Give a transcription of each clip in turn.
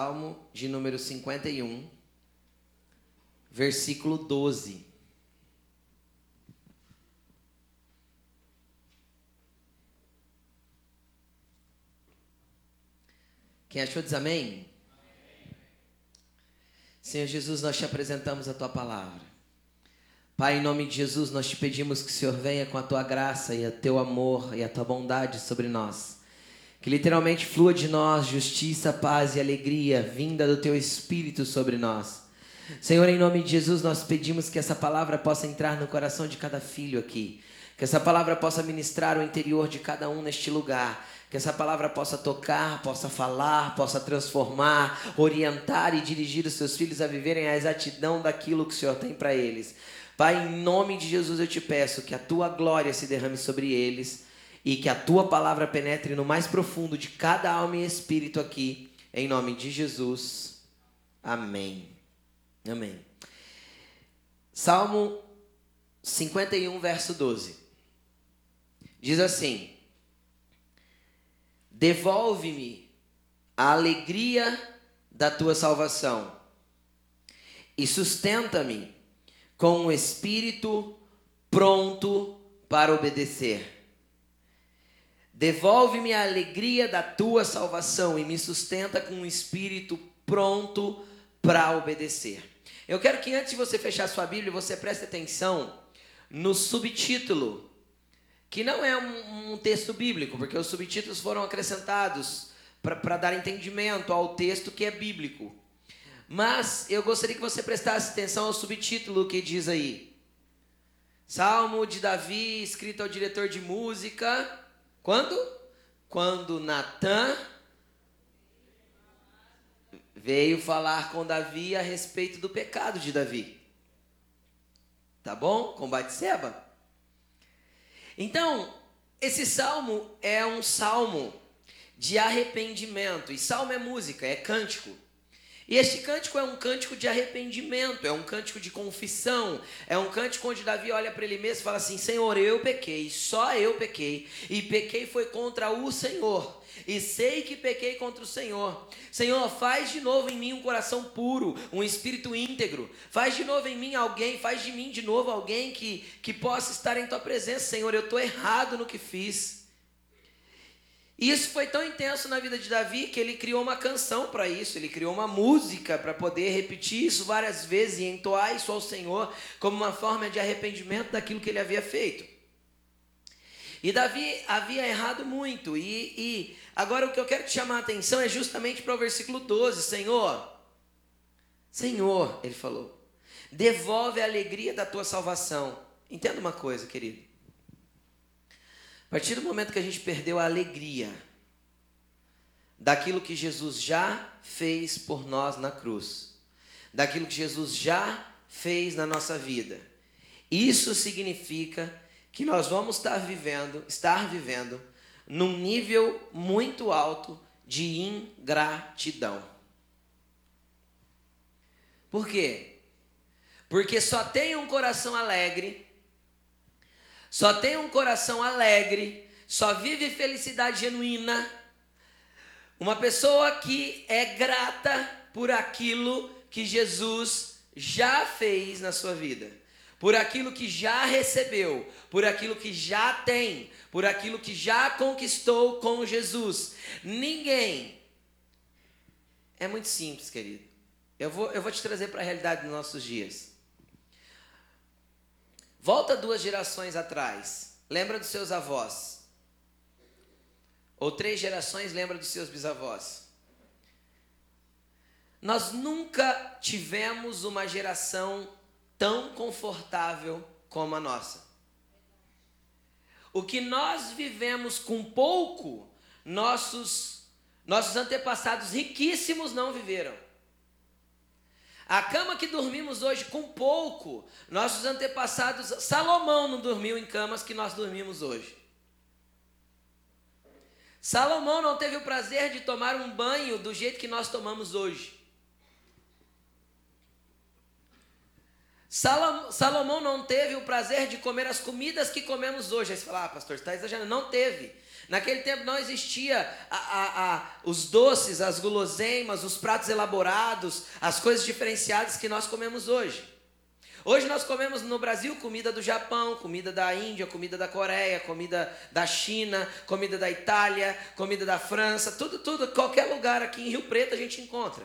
Salmo de número 51, versículo 12. Quem achou diz amém? amém? Senhor Jesus, nós te apresentamos a tua palavra. Pai, em nome de Jesus, nós te pedimos que o Senhor venha com a tua graça e o teu amor e a tua bondade sobre nós. Que literalmente flua de nós justiça, paz e alegria, vinda do teu Espírito sobre nós. Senhor, em nome de Jesus, nós pedimos que essa palavra possa entrar no coração de cada filho aqui. Que essa palavra possa ministrar o interior de cada um neste lugar. Que essa palavra possa tocar, possa falar, possa transformar, orientar e dirigir os seus filhos a viverem a exatidão daquilo que o Senhor tem para eles. Pai, em nome de Jesus eu te peço que a tua glória se derrame sobre eles e que a tua palavra penetre no mais profundo de cada alma e espírito aqui, em nome de Jesus. Amém. Amém. Salmo 51, verso 12. Diz assim: Devolve-me a alegria da tua salvação e sustenta-me com um espírito pronto para obedecer. Devolve-me a alegria da tua salvação e me sustenta com um espírito pronto para obedecer. Eu quero que antes de você fechar sua Bíblia, você preste atenção no subtítulo, que não é um, um texto bíblico, porque os subtítulos foram acrescentados para dar entendimento ao texto que é bíblico. Mas eu gostaria que você prestasse atenção ao subtítulo que diz aí: Salmo de Davi, escrito ao diretor de música quando? Quando Natan veio falar com Davi a respeito do pecado de Davi. Tá bom? Com Batseba. Então, esse salmo é um salmo de arrependimento. E salmo é música, é cântico. E este cântico é um cântico de arrependimento, é um cântico de confissão, é um cântico onde Davi olha para ele mesmo e fala assim: Senhor, eu pequei, só eu pequei, e pequei foi contra o Senhor. E sei que pequei contra o Senhor. Senhor, faz de novo em mim um coração puro, um espírito íntegro. Faz de novo em mim alguém, faz de mim de novo alguém que, que possa estar em tua presença, Senhor. Eu estou errado no que fiz. E isso foi tão intenso na vida de Davi que ele criou uma canção para isso, ele criou uma música para poder repetir isso várias vezes e entoar isso ao Senhor como uma forma de arrependimento daquilo que ele havia feito. E Davi havia errado muito, e, e agora o que eu quero te chamar a atenção é justamente para o versículo 12: Senhor, Senhor, ele falou, devolve a alegria da tua salvação. Entenda uma coisa, querido. A partir do momento que a gente perdeu a alegria daquilo que Jesus já fez por nós na cruz, daquilo que Jesus já fez na nossa vida, isso significa que nós vamos estar vivendo, estar vivendo num nível muito alto de ingratidão. Por quê? Porque só tem um coração alegre só tem um coração alegre, só vive felicidade genuína. Uma pessoa que é grata por aquilo que Jesus já fez na sua vida, por aquilo que já recebeu, por aquilo que já tem, por aquilo que já conquistou com Jesus. Ninguém. É muito simples, querido. Eu vou, eu vou te trazer para a realidade dos nossos dias. Volta duas gerações atrás. Lembra dos seus avós. Ou três gerações lembra dos seus bisavós. Nós nunca tivemos uma geração tão confortável como a nossa. O que nós vivemos com pouco, nossos nossos antepassados riquíssimos não viveram. A cama que dormimos hoje com pouco, nossos antepassados, Salomão não dormiu em camas que nós dormimos hoje. Salomão não teve o prazer de tomar um banho do jeito que nós tomamos hoje. Salomão não teve o prazer de comer as comidas que comemos hoje. Aí você fala, ah, pastor, está exagerando. Não teve. Naquele tempo não existia a, a, a, os doces, as guloseimas, os pratos elaborados, as coisas diferenciadas que nós comemos hoje. Hoje nós comemos no Brasil comida do Japão, comida da Índia, comida da Coreia, comida da China, comida da Itália, comida da França, tudo, tudo, qualquer lugar aqui em Rio Preto a gente encontra.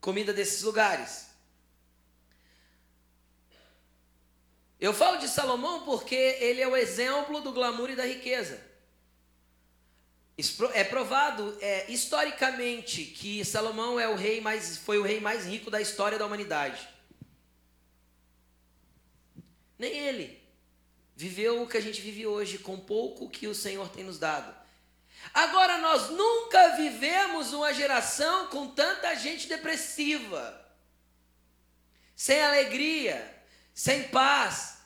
Comida desses lugares. Eu falo de Salomão porque ele é o exemplo do glamour e da riqueza. É provado é, historicamente que Salomão é o rei mais, foi o rei mais rico da história da humanidade. Nem ele viveu o que a gente vive hoje, com pouco que o Senhor tem nos dado. Agora, nós nunca vivemos uma geração com tanta gente depressiva, sem alegria, sem paz.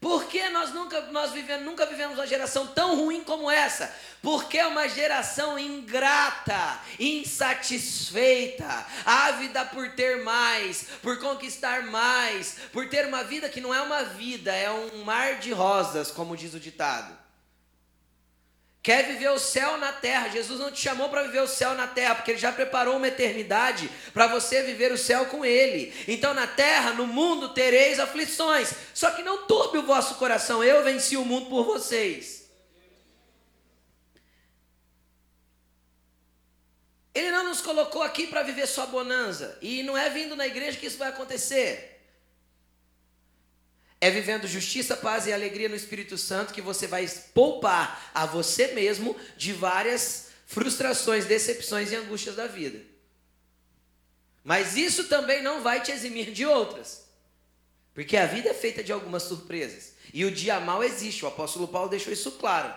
Por que nós nunca, nós vivemos, nunca vivemos uma geração tão ruim como essa? Porque é uma geração ingrata, insatisfeita, ávida por ter mais, por conquistar mais, por ter uma vida que não é uma vida, é um mar de rosas, como diz o ditado. Quer viver o céu na terra. Jesus não te chamou para viver o céu na terra, porque ele já preparou uma eternidade para você viver o céu com ele. Então, na terra, no mundo, tereis aflições. Só que não turbe o vosso coração. Eu venci o mundo por vocês. Ele não nos colocou aqui para viver só bonança. E não é vindo na igreja que isso vai acontecer. É vivendo justiça, paz e alegria no Espírito Santo que você vai poupar a você mesmo de várias frustrações, decepções e angústias da vida. Mas isso também não vai te eximir de outras. Porque a vida é feita de algumas surpresas. E o dia mal existe, o apóstolo Paulo deixou isso claro.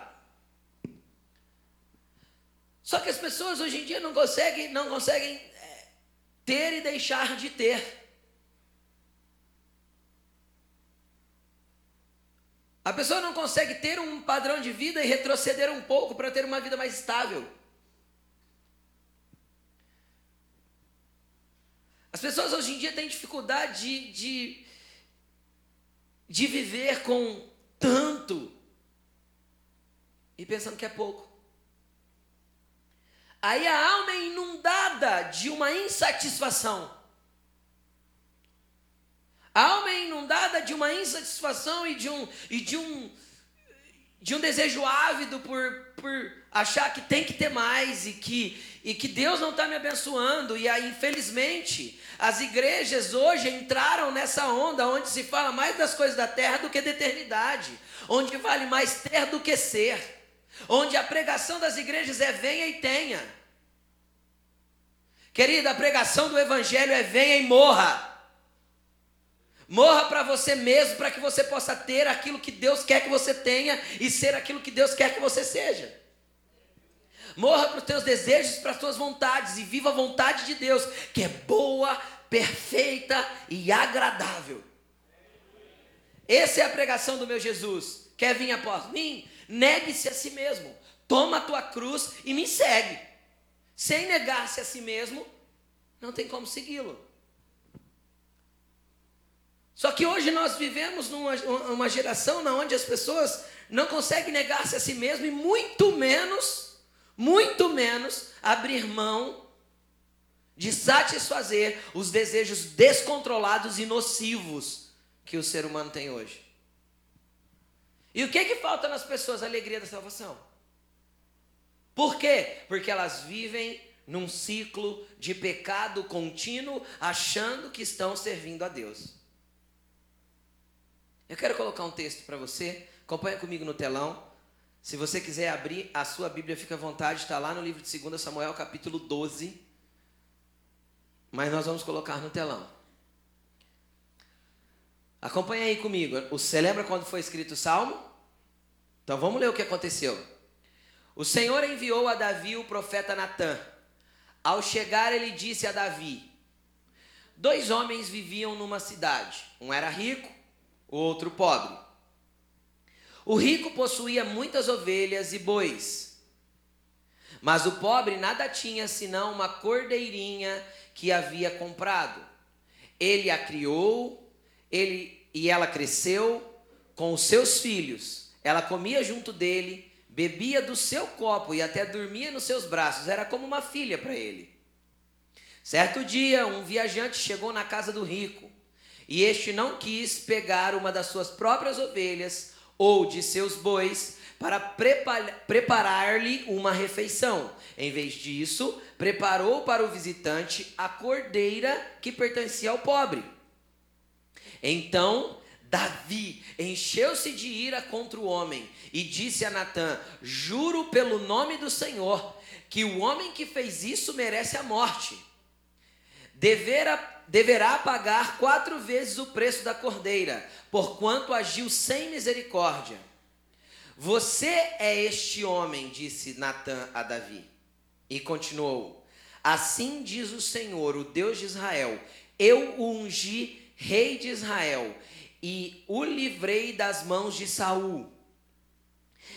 Só que as pessoas hoje em dia não conseguem, não conseguem é, ter e deixar de ter. A pessoa não consegue ter um padrão de vida e retroceder um pouco para ter uma vida mais estável. As pessoas hoje em dia têm dificuldade de, de, de viver com tanto e pensando que é pouco. Aí a alma é inundada de uma insatisfação. A alma é inundada de uma insatisfação e de um, e de um, de um desejo ávido por, por achar que tem que ter mais e que, e que Deus não está me abençoando. E aí, infelizmente, as igrejas hoje entraram nessa onda onde se fala mais das coisas da terra do que da eternidade, onde vale mais ter do que ser, onde a pregação das igrejas é venha e tenha. Querida, a pregação do evangelho é venha e morra. Morra para você mesmo, para que você possa ter aquilo que Deus quer que você tenha e ser aquilo que Deus quer que você seja. Morra para os teus desejos, para as tuas vontades e viva a vontade de Deus, que é boa, perfeita e agradável. Essa é a pregação do meu Jesus. Quer vir após mim? Negue-se a si mesmo. Toma a tua cruz e me segue. Sem negar-se a si mesmo, não tem como segui-lo. Só que hoje nós vivemos numa uma geração onde as pessoas não conseguem negar-se a si mesmo e muito menos, muito menos abrir mão de satisfazer os desejos descontrolados e nocivos que o ser humano tem hoje. E o que que falta nas pessoas? A alegria da salvação. Por quê? Porque elas vivem num ciclo de pecado contínuo, achando que estão servindo a Deus. Eu quero colocar um texto para você. Acompanha comigo no telão. Se você quiser abrir a sua Bíblia, fica à vontade, está lá no livro de 2 Samuel, capítulo 12. Mas nós vamos colocar no telão. Acompanha aí comigo. Você lembra quando foi escrito o salmo? Então vamos ler o que aconteceu. O Senhor enviou a Davi o profeta Natã. Ao chegar, ele disse a Davi: Dois homens viviam numa cidade. Um era rico outro pobre. O rico possuía muitas ovelhas e bois, mas o pobre nada tinha senão uma cordeirinha que havia comprado. Ele a criou, ele e ela cresceu com os seus filhos. Ela comia junto dele, bebia do seu copo e até dormia nos seus braços. Era como uma filha para ele. Certo dia, um viajante chegou na casa do rico e este não quis pegar uma das suas próprias ovelhas ou de seus bois para preparar-lhe uma refeição. Em vez disso, preparou para o visitante a cordeira que pertencia ao pobre. Então Davi encheu-se de ira contra o homem e disse a Natã: Juro pelo nome do Senhor que o homem que fez isso merece a morte. Deverá, deverá pagar quatro vezes o preço da cordeira, porquanto agiu sem misericórdia. Você é este homem, disse Natã a Davi. E continuou: Assim diz o Senhor, o Deus de Israel: Eu o ungi rei de Israel e o livrei das mãos de Saul.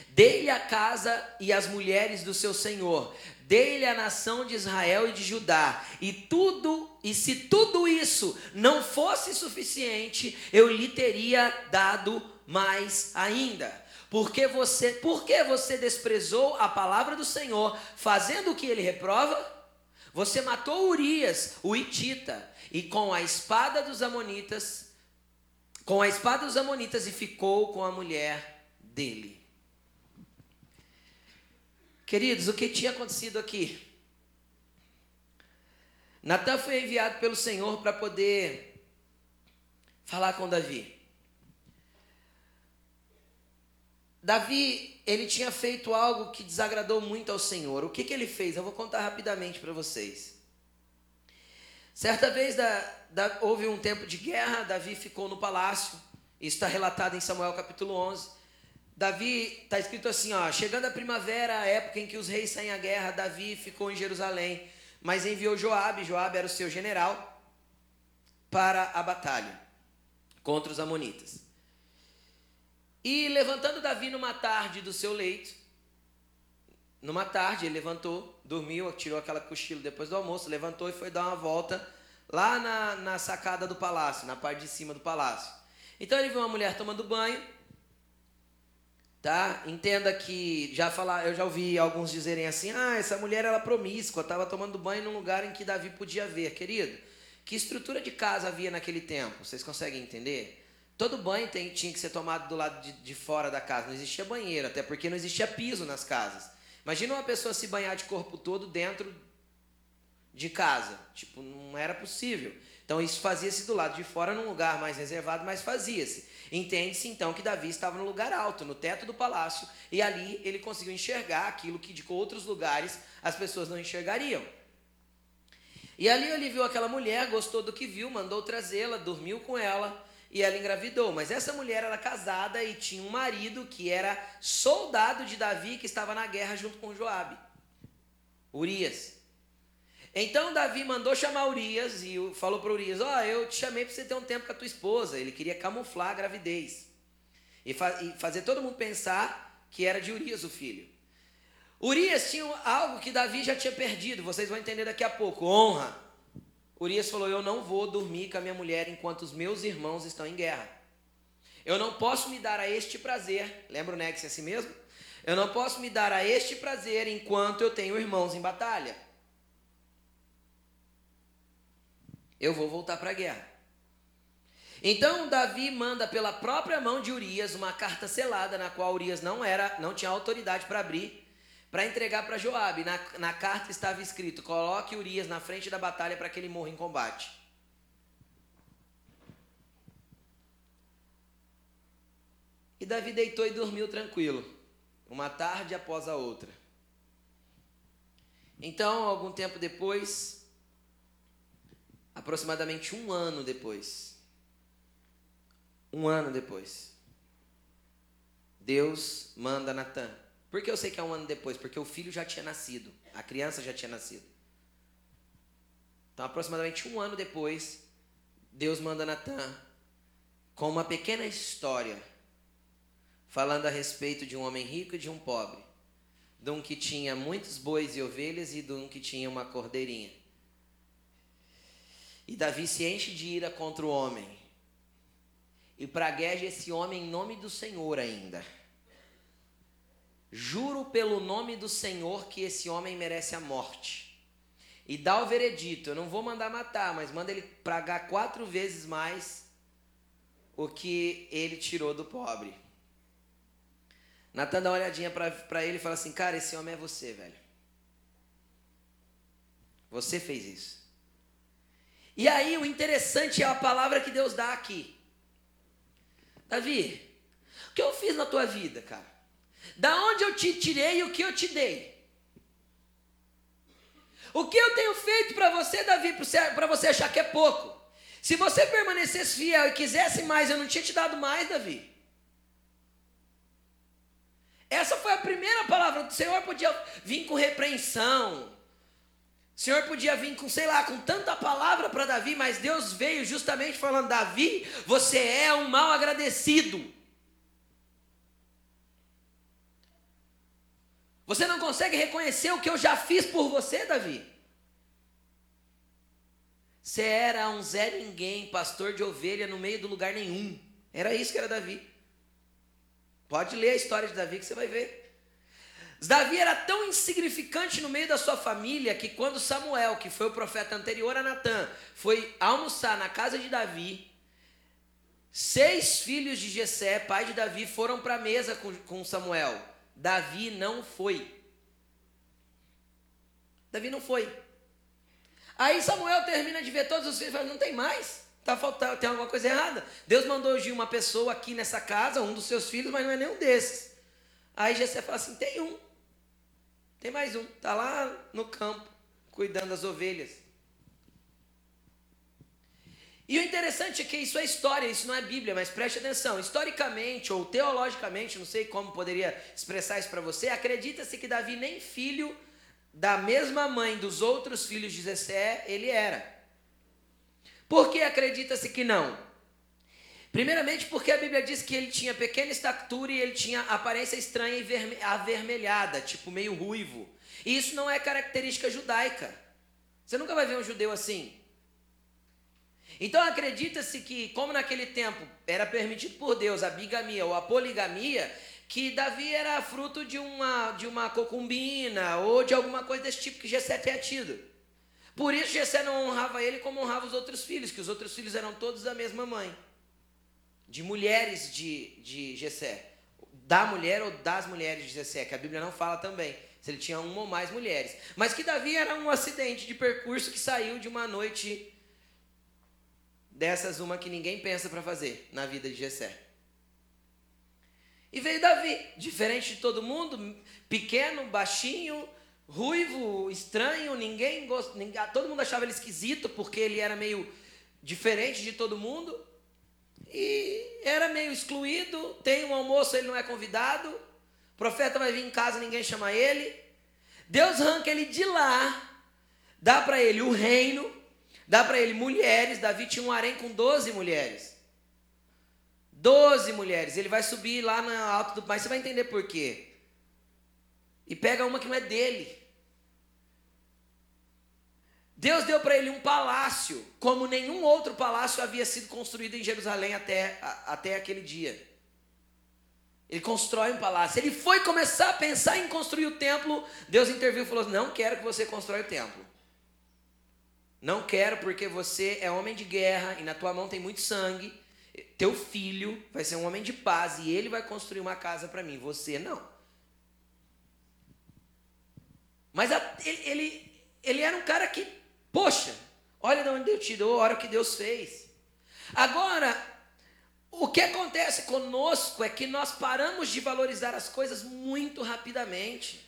Dei-lhe a casa e as mulheres do seu senhor, dei-lhe a nação de Israel e de Judá, e tudo, e se tudo isso não fosse suficiente, eu lhe teria dado mais ainda. Porque você, porque você desprezou a palavra do Senhor, fazendo o que ele reprova? Você matou Urias, o Itita, e com a espada dos amonitas, com a espada dos amonitas e ficou com a mulher dele. Queridos, o que tinha acontecido aqui? Natan foi enviado pelo Senhor para poder falar com Davi. Davi, ele tinha feito algo que desagradou muito ao Senhor. O que, que ele fez? Eu vou contar rapidamente para vocês. Certa vez da, da, houve um tempo de guerra, Davi ficou no palácio. Isso está relatado em Samuel capítulo 11. Davi, está escrito assim, ó, chegando a primavera, a época em que os reis saem à guerra, Davi ficou em Jerusalém, mas enviou Joabe, Joabe era o seu general, para a batalha contra os amonitas. E levantando Davi numa tarde do seu leito, numa tarde ele levantou, dormiu, tirou aquela cochilo depois do almoço, levantou e foi dar uma volta lá na, na sacada do palácio, na parte de cima do palácio. Então ele viu uma mulher tomando banho, tá? Entenda que já falar, eu já ouvi alguns dizerem assim: "Ah, essa mulher era promíscua, estava tomando banho num lugar em que Davi podia ver". Querido, que estrutura de casa havia naquele tempo? Vocês conseguem entender? Todo banho tem, tinha que ser tomado do lado de, de fora da casa. Não existia banheiro, até porque não existia piso nas casas. Imagina uma pessoa se banhar de corpo todo dentro de casa. Tipo, não era possível. Então isso fazia-se do lado de fora, num lugar mais reservado, mas fazia-se. Entende-se então que Davi estava no lugar alto, no teto do palácio, e ali ele conseguiu enxergar aquilo que de outros lugares as pessoas não enxergariam. E ali ele viu aquela mulher, gostou do que viu, mandou trazê-la, dormiu com ela e ela engravidou. Mas essa mulher era casada e tinha um marido que era soldado de Davi que estava na guerra junto com Joabe. Urias. Então Davi mandou chamar Urias e falou para Urias: Ó, oh, eu te chamei para você ter um tempo com a tua esposa. Ele queria camuflar a gravidez e, fa e fazer todo mundo pensar que era de Urias o filho. Urias tinha algo que Davi já tinha perdido, vocês vão entender daqui a pouco: honra. Urias falou: Eu não vou dormir com a minha mulher enquanto os meus irmãos estão em guerra. Eu não posso me dar a este prazer. Lembra o Nex assim mesmo? Eu não posso me dar a este prazer enquanto eu tenho irmãos em batalha. Eu vou voltar para a guerra. Então Davi manda pela própria mão de Urias uma carta selada na qual Urias não era, não tinha autoridade para abrir para entregar para Joabe. Na, na carta estava escrito: coloque Urias na frente da batalha para que ele morra em combate. E Davi deitou e dormiu tranquilo, uma tarde após a outra. Então, algum tempo depois, aproximadamente um ano depois, um ano depois, Deus manda Natan por que eu sei que é um ano depois? Porque o filho já tinha nascido, a criança já tinha nascido. Então, aproximadamente um ano depois, Deus manda Natan com uma pequena história falando a respeito de um homem rico e de um pobre, de um que tinha muitos bois e ovelhas e de um que tinha uma cordeirinha. E Davi se enche de ira contra o homem. E pragueja esse homem em nome do Senhor ainda. Juro pelo nome do Senhor que esse homem merece a morte. E dá o veredito: eu não vou mandar matar, mas manda ele pragar quatro vezes mais o que ele tirou do pobre. Natan dá uma olhadinha para ele e fala assim: Cara, esse homem é você, velho. Você fez isso. E aí, o interessante é a palavra que Deus dá aqui. Davi, o que eu fiz na tua vida, cara? Da onde eu te tirei e o que eu te dei? O que eu tenho feito para você, Davi, para você achar que é pouco? Se você permanecesse fiel e quisesse mais, eu não tinha te dado mais, Davi. Essa foi a primeira palavra. O Senhor podia vir com repreensão. O Senhor podia vir com, sei lá, com tanta palavra para Davi, mas Deus veio justamente falando: Davi, você é um mal agradecido. Você não consegue reconhecer o que eu já fiz por você, Davi? Você era um Zé Ninguém, pastor de ovelha no meio do lugar nenhum. Era isso que era Davi. Pode ler a história de Davi que você vai ver. Davi era tão insignificante no meio da sua família que quando Samuel, que foi o profeta anterior a Natã, foi almoçar na casa de Davi, seis filhos de Jessé, pai de Davi, foram para a mesa com, Samuel. Davi não foi. Davi não foi. Aí Samuel termina de ver todos os filhos e fala: não tem mais. Tá faltando, tem alguma coisa errada. Deus mandou hoje uma pessoa aqui nessa casa, um dos seus filhos, mas não é nenhum desses. Aí Jessé fala assim: tem um. Tem mais um. Tá lá no campo, cuidando das ovelhas. E o interessante é que isso é história, isso não é Bíblia, mas preste atenção. Historicamente ou teologicamente, não sei como poderia expressar isso para você, acredita-se que Davi nem filho da mesma mãe dos outros filhos de Jessé, ele era. Por que acredita-se que não? Primeiramente porque a Bíblia diz que ele tinha pequena estatura e ele tinha aparência estranha e avermelhada, tipo meio ruivo. E isso não é característica judaica. Você nunca vai ver um judeu assim. Então acredita-se que, como naquele tempo era permitido por Deus a bigamia ou a poligamia, que Davi era fruto de uma, de uma cocumbina ou de alguma coisa desse tipo que Jessé tinha tido. Por isso Jessé não honrava ele como honrava os outros filhos, que os outros filhos eram todos da mesma mãe. De mulheres de, de Jessé. Da mulher ou das mulheres de Jessé, que a Bíblia não fala também. Se ele tinha uma ou mais mulheres. Mas que Davi era um acidente de percurso que saiu de uma noite dessas, uma que ninguém pensa para fazer na vida de Jessé. E veio Davi, diferente de todo mundo, pequeno, baixinho, ruivo, estranho, ninguém, gost... todo mundo achava ele esquisito porque ele era meio diferente de todo mundo. E era meio excluído, tem um almoço, ele não é convidado. O profeta vai vir em casa, ninguém chama ele. Deus arranca ele de lá, dá para ele o reino, dá para ele mulheres. Davi tinha um harém com 12 mulheres. Doze mulheres. Ele vai subir lá no alto do pai. Você vai entender por quê. E pega uma que não é dele. Deus deu para ele um palácio, como nenhum outro palácio havia sido construído em Jerusalém até, a, até aquele dia. Ele constrói um palácio. Ele foi começar a pensar em construir o templo. Deus interviu e falou: Não quero que você constrói o templo. Não quero porque você é homem de guerra e na tua mão tem muito sangue. Teu filho vai ser um homem de paz e ele vai construir uma casa para mim, você não. Mas a, ele, ele, ele, era um cara que, poxa, olha de onde Deus tirou, olha o que Deus fez. Agora, o que acontece conosco é que nós paramos de valorizar as coisas muito rapidamente.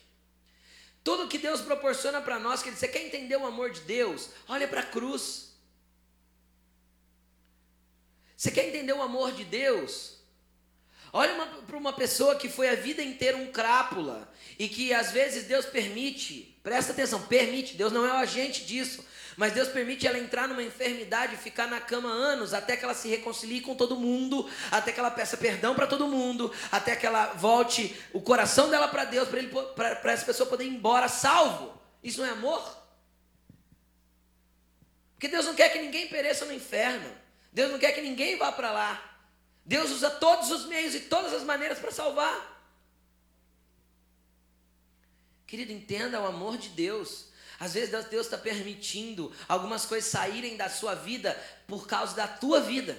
Tudo que Deus proporciona para nós, que você quer entender o amor de Deus? Olha para a cruz. Você quer entender o amor de Deus? Olha para uma pessoa que foi a vida inteira um crápula e que às vezes Deus permite, presta atenção, permite, Deus não é o agente disso, mas Deus permite ela entrar numa enfermidade ficar na cama anos até que ela se reconcilie com todo mundo, até que ela peça perdão para todo mundo, até que ela volte o coração dela para Deus, para essa pessoa poder ir embora salvo. Isso não é amor? Porque Deus não quer que ninguém pereça no inferno. Deus não quer que ninguém vá para lá. Deus usa todos os meios e todas as maneiras para salvar. Querido, entenda o amor de Deus. Às vezes Deus está permitindo algumas coisas saírem da sua vida por causa da tua vida.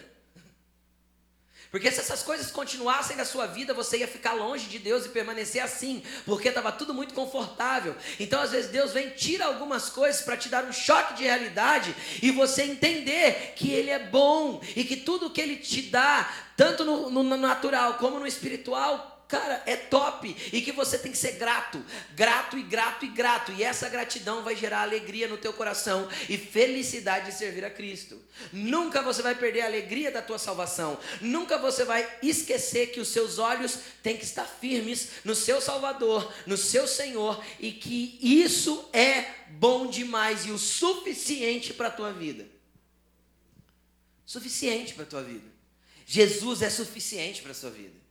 Porque se essas coisas continuassem na sua vida, você ia ficar longe de Deus e permanecer assim, porque estava tudo muito confortável. Então, às vezes, Deus vem, tira algumas coisas para te dar um choque de realidade e você entender que Ele é bom e que tudo que Ele te dá, tanto no, no natural como no espiritual, cara, é top e que você tem que ser grato, grato e grato e grato. E essa gratidão vai gerar alegria no teu coração e felicidade de servir a Cristo. Nunca você vai perder a alegria da tua salvação. Nunca você vai esquecer que os seus olhos têm que estar firmes no seu Salvador, no seu Senhor e que isso é bom demais e o suficiente para a tua vida. Suficiente para a tua vida. Jesus é suficiente para a sua vida.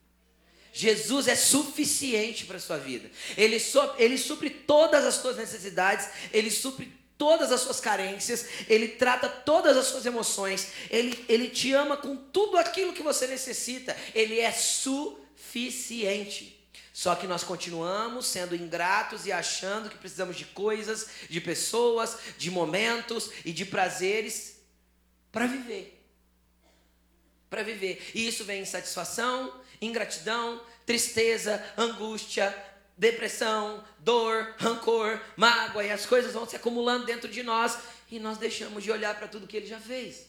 Jesus é suficiente para a sua vida. Ele, so, ele supre todas as suas necessidades, ele supre todas as suas carências, ele trata todas as suas emoções, ele, ele te ama com tudo aquilo que você necessita, ele é suficiente. Só que nós continuamos sendo ingratos e achando que precisamos de coisas, de pessoas, de momentos e de prazeres para viver. Para viver. E isso vem insatisfação, ingratidão, tristeza, angústia, depressão, dor, rancor, mágoa, e as coisas vão se acumulando dentro de nós e nós deixamos de olhar para tudo que ele já fez.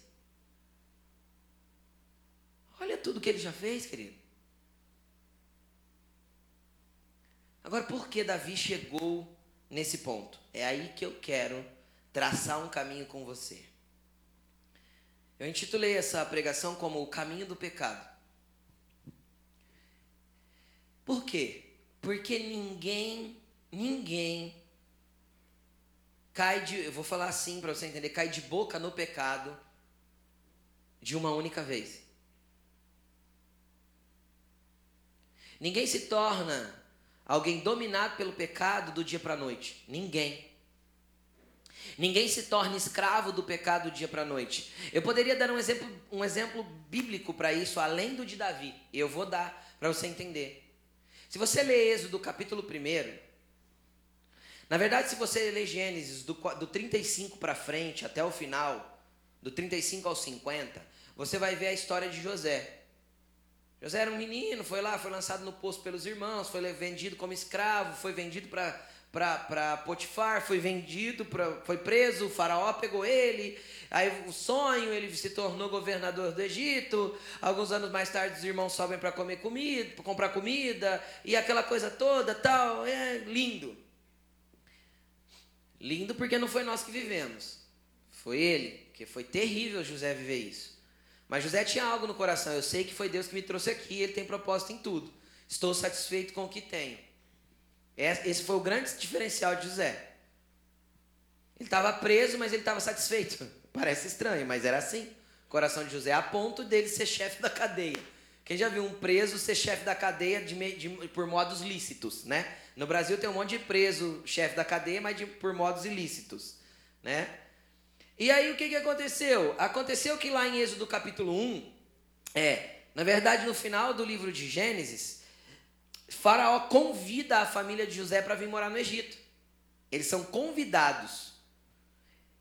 Olha tudo que ele já fez, querido. Agora, por que Davi chegou nesse ponto? É aí que eu quero traçar um caminho com você. Eu intitulei essa pregação como O Caminho do Pecado. Por quê? Porque ninguém, ninguém cai de, eu vou falar assim para você entender, cai de boca no pecado de uma única vez. Ninguém se torna alguém dominado pelo pecado do dia para a noite. Ninguém. Ninguém se torna escravo do pecado do dia para a noite. Eu poderia dar um exemplo, um exemplo bíblico para isso, além do de Davi. Eu vou dar para você entender. Se você ler Êxodo capítulo 1, na verdade, se você ler Gênesis do, do 35 para frente até o final, do 35 ao 50, você vai ver a história de José. José era um menino, foi lá, foi lançado no poço pelos irmãos, foi vendido como escravo, foi vendido para para Potifar, foi vendido, pra, foi preso, o faraó pegou ele, aí o sonho, ele se tornou governador do Egito, alguns anos mais tarde os irmãos sobem para comer comida, comprar comida, e aquela coisa toda, tal, é lindo. Lindo porque não foi nós que vivemos, foi ele, que foi terrível José viver isso. Mas José tinha algo no coração, eu sei que foi Deus que me trouxe aqui, ele tem propósito em tudo. Estou satisfeito com o que tenho. Esse foi o grande diferencial de José. Ele estava preso, mas ele estava satisfeito. Parece estranho, mas era assim. O coração de José, a ponto dele ser chefe da cadeia. Quem já viu um preso ser chefe da cadeia de, de, por modos lícitos, né? No Brasil tem um monte de preso chefe da cadeia, mas de, por modos ilícitos, né? E aí o que, que aconteceu? Aconteceu que lá em Êxodo capítulo 1, é, na verdade no final do livro de Gênesis, Faraó convida a família de José para vir morar no Egito. Eles são convidados.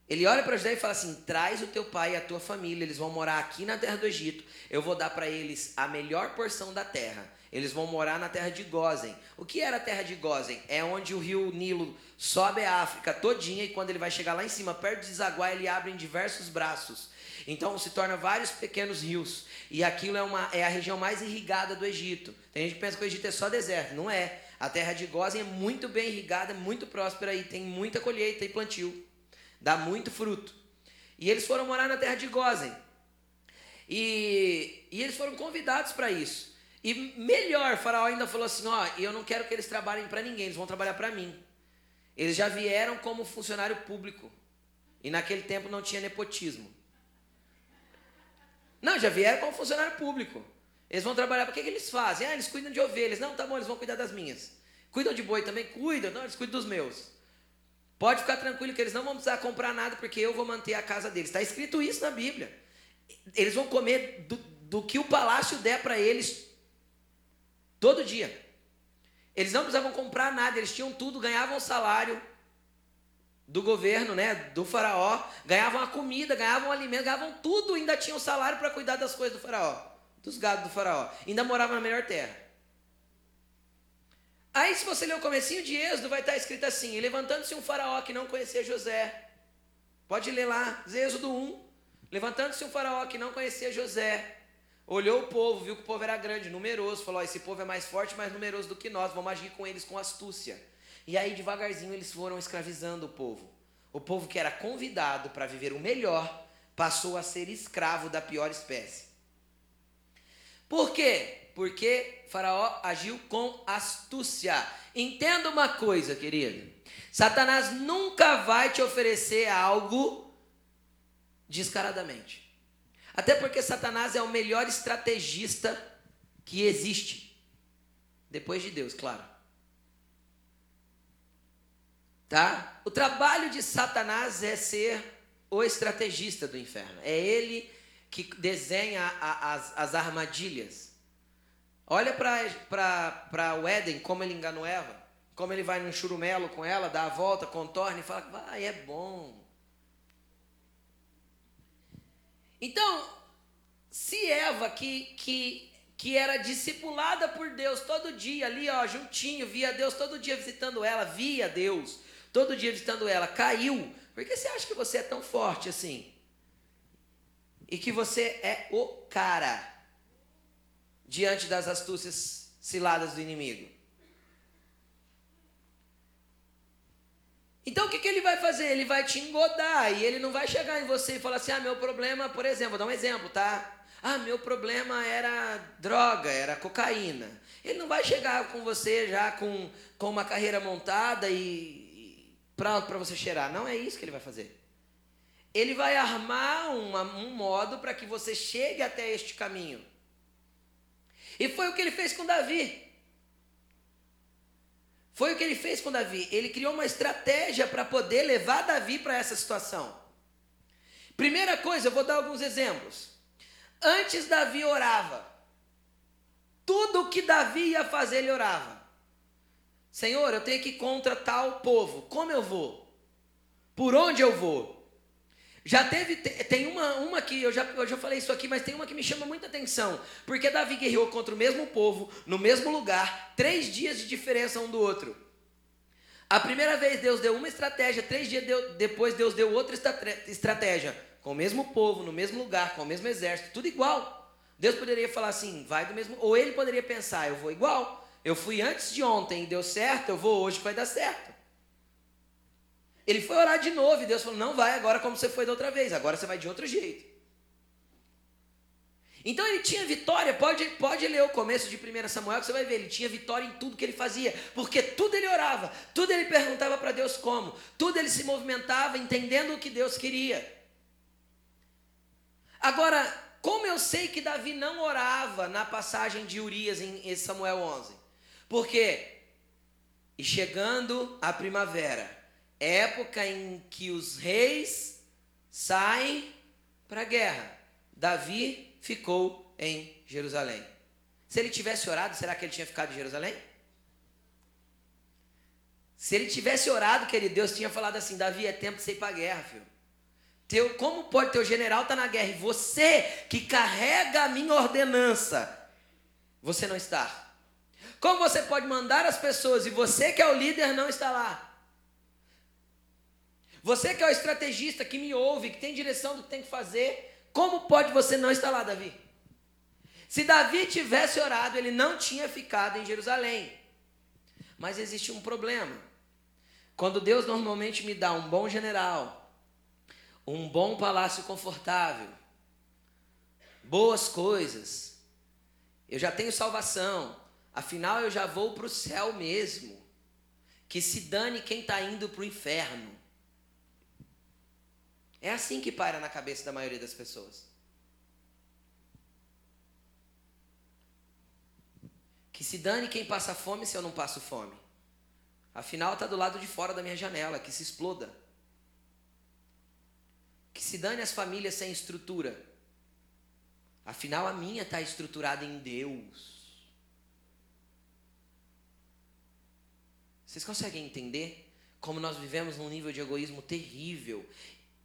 Ele olha para José e fala assim: traz o teu pai e a tua família, eles vão morar aqui na terra do Egito. Eu vou dar para eles a melhor porção da terra. Eles vão morar na terra de Gozen. O que era a terra de Gozen? É onde o rio Nilo sobe a África todinha e quando ele vai chegar lá em cima, perto de Zaguá, ele abre em diversos braços. Então se torna vários pequenos rios. E aquilo é, uma, é a região mais irrigada do Egito. Tem gente que pensa que o Egito é só deserto. Não é. A terra de Gozen é muito bem irrigada, muito próspera e tem muita colheita e plantio. Dá muito fruto. E eles foram morar na terra de Gozen. E, e eles foram convidados para isso. E melhor, Faraó ainda falou assim: ó, eu não quero que eles trabalhem para ninguém, eles vão trabalhar para mim. Eles já vieram como funcionário público. E naquele tempo não tinha nepotismo. Não, já vieram como funcionário público. Eles vão trabalhar, para que, que eles fazem? Ah, eles cuidam de ovelhas. Não, tá bom, eles vão cuidar das minhas. Cuidam de boi também? Cuidam. Não, eles cuidam dos meus. Pode ficar tranquilo que eles não vão precisar comprar nada porque eu vou manter a casa deles. Está escrito isso na Bíblia. Eles vão comer do, do que o palácio der para eles todo dia. Eles não precisavam comprar nada, eles tinham tudo, ganhavam salário do governo, né, do faraó, ganhavam a comida, ganhavam o alimento, ganhavam tudo, ainda tinham salário para cuidar das coisas do faraó, dos gados do faraó. Ainda moravam na melhor terra. Aí, se você ler o comecinho de Êxodo, vai estar escrito assim: levantando-se um faraó que não conhecia José. Pode ler lá, Êxodo 1. Levantando-se um faraó que não conhecia José. Olhou o povo, viu que o povo era grande, numeroso, falou: esse povo é mais forte, mais numeroso do que nós, vamos agir com eles com astúcia. E aí, devagarzinho, eles foram escravizando o povo. O povo que era convidado para viver o melhor passou a ser escravo da pior espécie. Por quê? Porque Faraó agiu com astúcia. Entenda uma coisa, querido. Satanás nunca vai te oferecer algo descaradamente. Até porque Satanás é o melhor estrategista que existe. Depois de Deus, claro. Tá? O trabalho de Satanás é ser o estrategista do inferno. É ele que desenha a, as, as armadilhas. Olha para o Éden, como ele enganou Eva. Como ele vai num churumelo com ela, dá a volta, contorna e fala vai, é bom. Então, se Eva, que, que, que era discipulada por Deus todo dia, ali ó, juntinho, via Deus todo dia visitando ela, via Deus todo dia visitando ela, caiu. Por que você acha que você é tão forte assim? E que você é o cara diante das astúcias ciladas do inimigo. Então o que, que ele vai fazer? Ele vai te engodar e ele não vai chegar em você e falar assim: ah, meu problema, por exemplo, vou dar um exemplo, tá? Ah, meu problema era droga, era cocaína. Ele não vai chegar com você já com, com uma carreira montada e, para você cheirar. Não é isso que ele vai fazer. Ele vai armar uma, um modo para que você chegue até este caminho. E foi o que ele fez com Davi. Foi o que ele fez com Davi. Ele criou uma estratégia para poder levar Davi para essa situação. Primeira coisa, eu vou dar alguns exemplos. Antes Davi orava. Tudo que Davi ia fazer, ele orava. Senhor, eu tenho que ir contra tal povo. Como eu vou? Por onde eu vou? Já teve, tem uma, uma que, eu já, eu já falei isso aqui, mas tem uma que me chama muita atenção. Porque Davi guerreou contra o mesmo povo, no mesmo lugar, três dias de diferença um do outro. A primeira vez Deus deu uma estratégia, três dias deu, depois Deus deu outra estratégia. Com o mesmo povo, no mesmo lugar, com o mesmo exército, tudo igual. Deus poderia falar assim, vai do mesmo. Ou ele poderia pensar, eu vou igual. Eu fui antes de ontem e deu certo, eu vou hoje que vai dar certo. Ele foi orar de novo e Deus falou: Não vai agora como você foi da outra vez, agora você vai de outro jeito. Então ele tinha vitória, pode, pode ler o começo de 1 Samuel que você vai ver, ele tinha vitória em tudo que ele fazia, porque tudo ele orava, tudo ele perguntava para Deus como, tudo ele se movimentava entendendo o que Deus queria. Agora, como eu sei que Davi não orava na passagem de Urias em Samuel 11? Porque, e chegando a primavera, época em que os reis saem para a guerra. Davi ficou em Jerusalém. Se ele tivesse orado, será que ele tinha ficado em Jerusalém? Se ele tivesse orado, querido, Deus tinha falado assim: Davi, é tempo de você ir para a guerra, filho. Teu, como pode teu general estar tá na guerra e você que carrega a minha ordenança, você não está? Como você pode mandar as pessoas e você que é o líder não está lá? Você que é o estrategista, que me ouve, que tem direção do que tem que fazer, como pode você não estar lá, Davi? Se Davi tivesse orado, ele não tinha ficado em Jerusalém. Mas existe um problema. Quando Deus normalmente me dá um bom general, um bom palácio confortável, boas coisas, eu já tenho salvação, afinal eu já vou para o céu mesmo. Que se dane quem está indo para o inferno. É assim que para na cabeça da maioria das pessoas. Que se dane quem passa fome se eu não passo fome. Afinal, está do lado de fora da minha janela, que se exploda. Que se dane as famílias sem estrutura. Afinal, a minha está estruturada em Deus. Vocês conseguem entender como nós vivemos num nível de egoísmo terrível?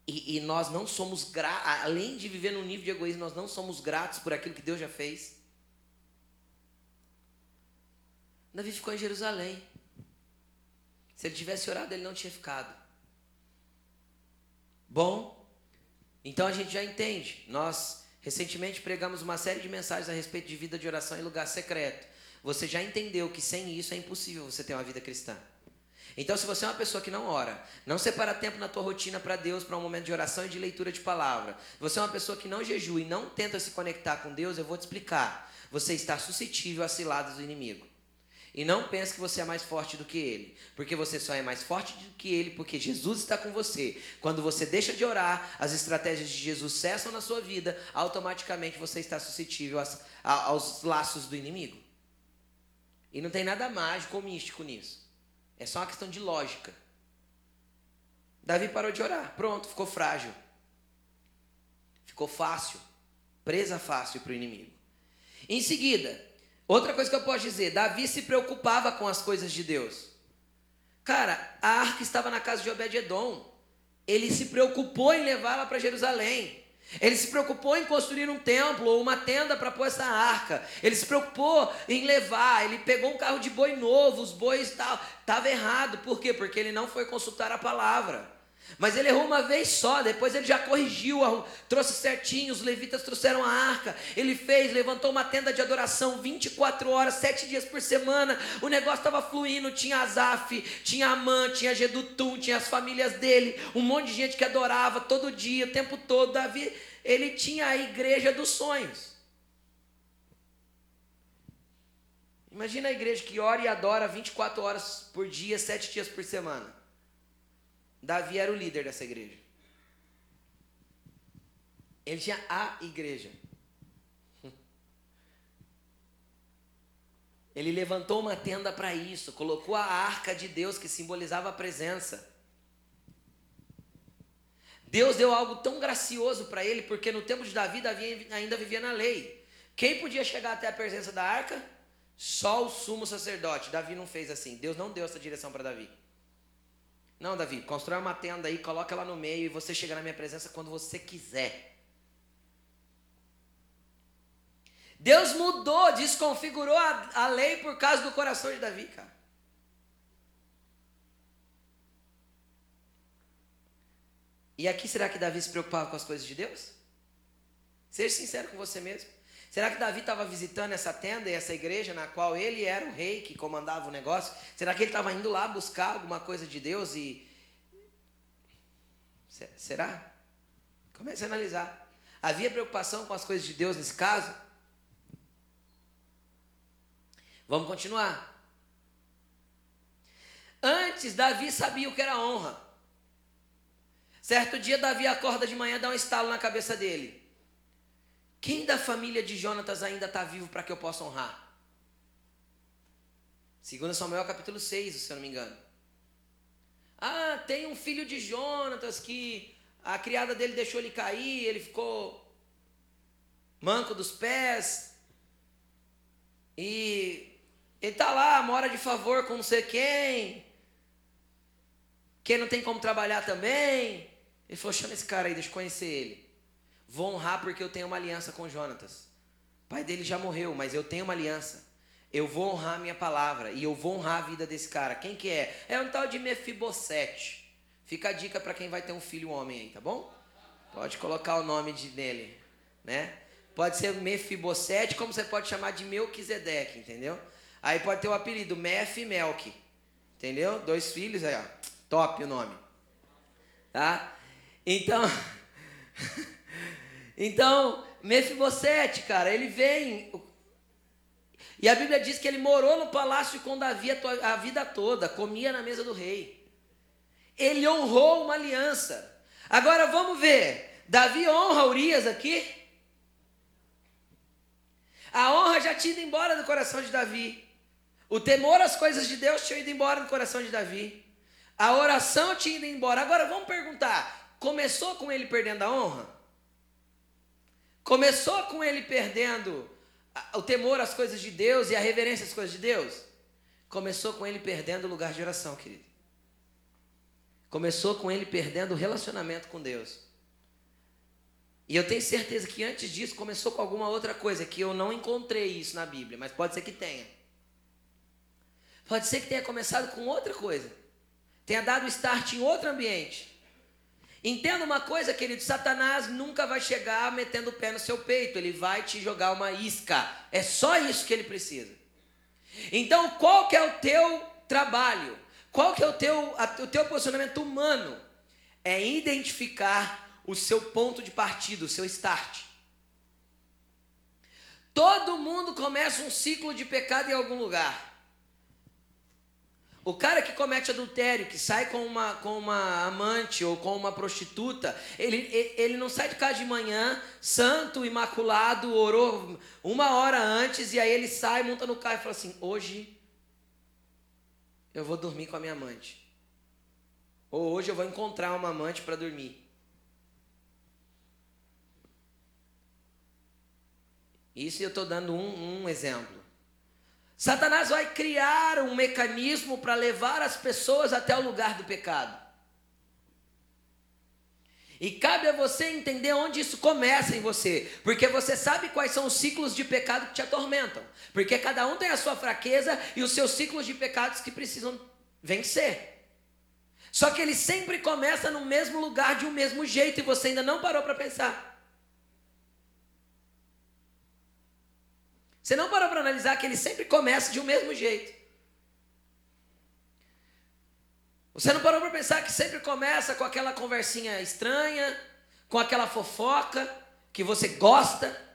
E, e nós não somos gratos, além de viver num nível de egoísmo, nós não somos gratos por aquilo que Deus já fez. Davi ficou em Jerusalém. Se ele tivesse orado, ele não tinha ficado. Bom, então a gente já entende. Nós recentemente pregamos uma série de mensagens a respeito de vida de oração em lugar secreto. Você já entendeu que sem isso é impossível você ter uma vida cristã. Então, se você é uma pessoa que não ora, não separa tempo na tua rotina para Deus, para um momento de oração e de leitura de palavra, você é uma pessoa que não jejua e não tenta se conectar com Deus, eu vou te explicar. Você está suscetível às ciladas do inimigo. E não pense que você é mais forte do que ele, porque você só é mais forte do que ele porque Jesus está com você. Quando você deixa de orar, as estratégias de Jesus cessam na sua vida, automaticamente você está suscetível aos, aos laços do inimigo. E não tem nada mágico ou místico nisso. É só uma questão de lógica. Davi parou de orar, pronto, ficou frágil. Ficou fácil, presa fácil para o inimigo. Em seguida, Outra coisa que eu posso dizer, Davi se preocupava com as coisas de Deus. Cara, a arca estava na casa de Obed-edom. Ele se preocupou em levá-la para Jerusalém. Ele se preocupou em construir um templo ou uma tenda para pôr essa arca. Ele se preocupou em levar. Ele pegou um carro de boi novo, os bois tal. Estava errado. Por quê? Porque ele não foi consultar a palavra. Mas ele errou uma vez só, depois ele já corrigiu, trouxe certinho, os levitas trouxeram a arca, ele fez, levantou uma tenda de adoração 24 horas, 7 dias por semana, o negócio estava fluindo, tinha Azaf, tinha Amã, tinha Gedutum, tinha as famílias dele, um monte de gente que adorava todo dia, o tempo todo, Davi, ele tinha a igreja dos sonhos. Imagina a igreja que ora e adora 24 horas por dia, 7 dias por semana. Davi era o líder dessa igreja. Ele tinha a igreja. Ele levantou uma tenda para isso, colocou a arca de Deus que simbolizava a presença. Deus deu algo tão gracioso para ele, porque no tempo de Davi, Davi ainda vivia na lei. Quem podia chegar até a presença da arca? Só o sumo sacerdote. Davi não fez assim. Deus não deu essa direção para Davi. Não, Davi, constrói uma tenda aí, coloca ela no meio e você chega na minha presença quando você quiser. Deus mudou, desconfigurou a, a lei por causa do coração de Davi, cara. E aqui será que Davi se preocupava com as coisas de Deus? Seja sincero com você mesmo. Será que Davi estava visitando essa tenda e essa igreja na qual ele era o rei que comandava o negócio? Será que ele estava indo lá buscar alguma coisa de Deus e. Será? Comece a analisar. Havia preocupação com as coisas de Deus nesse caso? Vamos continuar. Antes, Davi sabia o que era honra. Certo dia, Davi acorda de manhã, dá um estalo na cabeça dele. Quem da família de Jonatas ainda está vivo para que eu possa honrar? 2 Samuel capítulo 6, se eu não me engano. Ah, tem um filho de Jonatas que a criada dele deixou ele cair, ele ficou manco dos pés. E ele está lá, mora de favor com não sei quem. Quem não tem como trabalhar também. Ele falou: chama esse cara aí, deixa eu conhecer ele. Vou honrar porque eu tenho uma aliança com Jonatas. Pai dele já morreu, mas eu tenho uma aliança. Eu vou honrar a minha palavra e eu vou honrar a vida desse cara. Quem que é? É um tal de Mefibosete. Fica a dica para quem vai ter um filho homem aí, tá bom? Pode colocar o nome de, dele, né? Pode ser Mefibosete, como você pode chamar de Melquisedeque, entendeu? Aí pode ter o apelido Mef e Melk, entendeu? Dois filhos aí, ó. Top o nome. Tá? Então, Então, Mefibosete, cara, ele vem. E a Bíblia diz que ele morou no palácio com Davi a vida toda, comia na mesa do rei. Ele honrou uma aliança. Agora vamos ver. Davi honra Urias aqui? A honra já tinha ido embora do coração de Davi. O temor às coisas de Deus tinha ido embora no coração de Davi. A oração tinha ido embora. Agora vamos perguntar: começou com ele perdendo a honra? Começou com ele perdendo o temor às coisas de Deus e a reverência às coisas de Deus? Começou com ele perdendo o lugar de oração, querido. Começou com ele perdendo o relacionamento com Deus. E eu tenho certeza que antes disso começou com alguma outra coisa, que eu não encontrei isso na Bíblia, mas pode ser que tenha. Pode ser que tenha começado com outra coisa. Tenha dado start em outro ambiente. Entenda uma coisa, querido: Satanás nunca vai chegar metendo o pé no seu peito, ele vai te jogar uma isca. É só isso que ele precisa. Então, qual que é o teu trabalho? Qual que é o teu, o teu posicionamento humano? É identificar o seu ponto de partida, o seu start. Todo mundo começa um ciclo de pecado em algum lugar. O cara que comete adultério, que sai com uma, com uma amante ou com uma prostituta, ele, ele não sai de casa de manhã, santo, imaculado, orou uma hora antes, e aí ele sai, monta no carro e fala assim: hoje eu vou dormir com a minha amante. Ou hoje eu vou encontrar uma amante para dormir. Isso eu estou dando um, um exemplo. Satanás vai criar um mecanismo para levar as pessoas até o lugar do pecado. E cabe a você entender onde isso começa em você, porque você sabe quais são os ciclos de pecado que te atormentam, porque cada um tem a sua fraqueza e os seus ciclos de pecados que precisam vencer. Só que ele sempre começa no mesmo lugar, de um mesmo jeito, e você ainda não parou para pensar. Você não parou para analisar que ele sempre começa de um mesmo jeito. Você não parou para pensar que sempre começa com aquela conversinha estranha, com aquela fofoca que você gosta.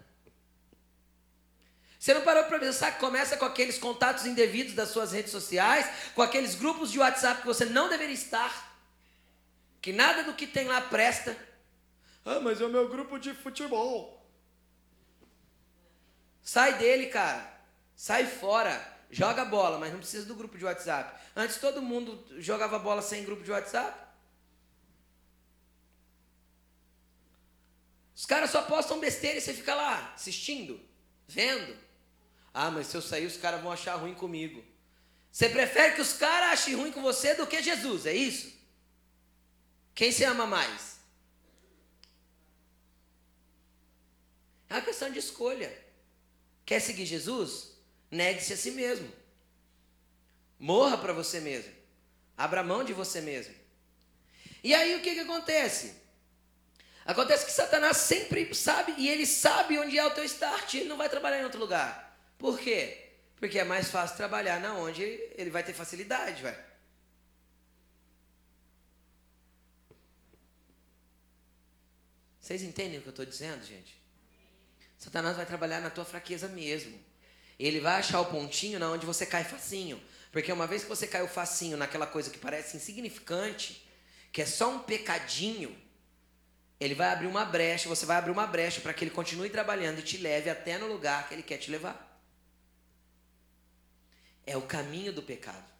Você não parou para pensar que começa com aqueles contatos indevidos das suas redes sociais, com aqueles grupos de WhatsApp que você não deveria estar, que nada do que tem lá presta. Ah, mas é o meu grupo de futebol. Sai dele, cara. Sai fora. Joga bola, mas não precisa do grupo de WhatsApp. Antes todo mundo jogava bola sem grupo de WhatsApp. Os caras só postam besteira e você fica lá assistindo, vendo. Ah, mas se eu sair, os caras vão achar ruim comigo. Você prefere que os caras achem ruim com você do que Jesus, é isso? Quem se ama mais? É uma questão de escolha. Quer seguir Jesus? Negue-se a si mesmo. Morra para você mesmo. Abra mão de você mesmo. E aí o que, que acontece? Acontece que Satanás sempre sabe, e ele sabe onde é o teu start, ele não vai trabalhar em outro lugar. Por quê? Porque é mais fácil trabalhar na onde ele vai ter facilidade, vai. Vocês entendem o que eu estou dizendo, gente? Satanás vai trabalhar na tua fraqueza mesmo. Ele vai achar o pontinho na onde você cai facinho. Porque uma vez que você caiu facinho naquela coisa que parece insignificante, que é só um pecadinho, ele vai abrir uma brecha, você vai abrir uma brecha para que ele continue trabalhando e te leve até no lugar que ele quer te levar. É o caminho do pecado.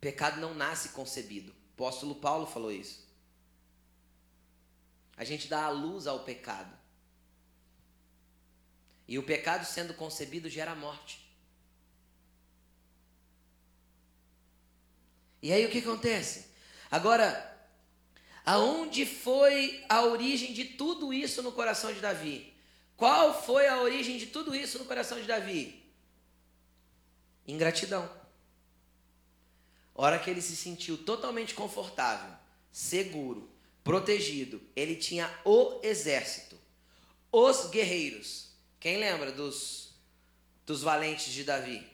Pecado não nasce concebido. O apóstolo Paulo falou isso. A gente dá a luz ao pecado. E o pecado sendo concebido gera morte. E aí o que acontece? Agora, aonde foi a origem de tudo isso no coração de Davi? Qual foi a origem de tudo isso no coração de Davi? Ingratidão. Hora que ele se sentiu totalmente confortável, seguro, protegido. Ele tinha o exército, os guerreiros. Quem lembra dos, dos valentes de Davi?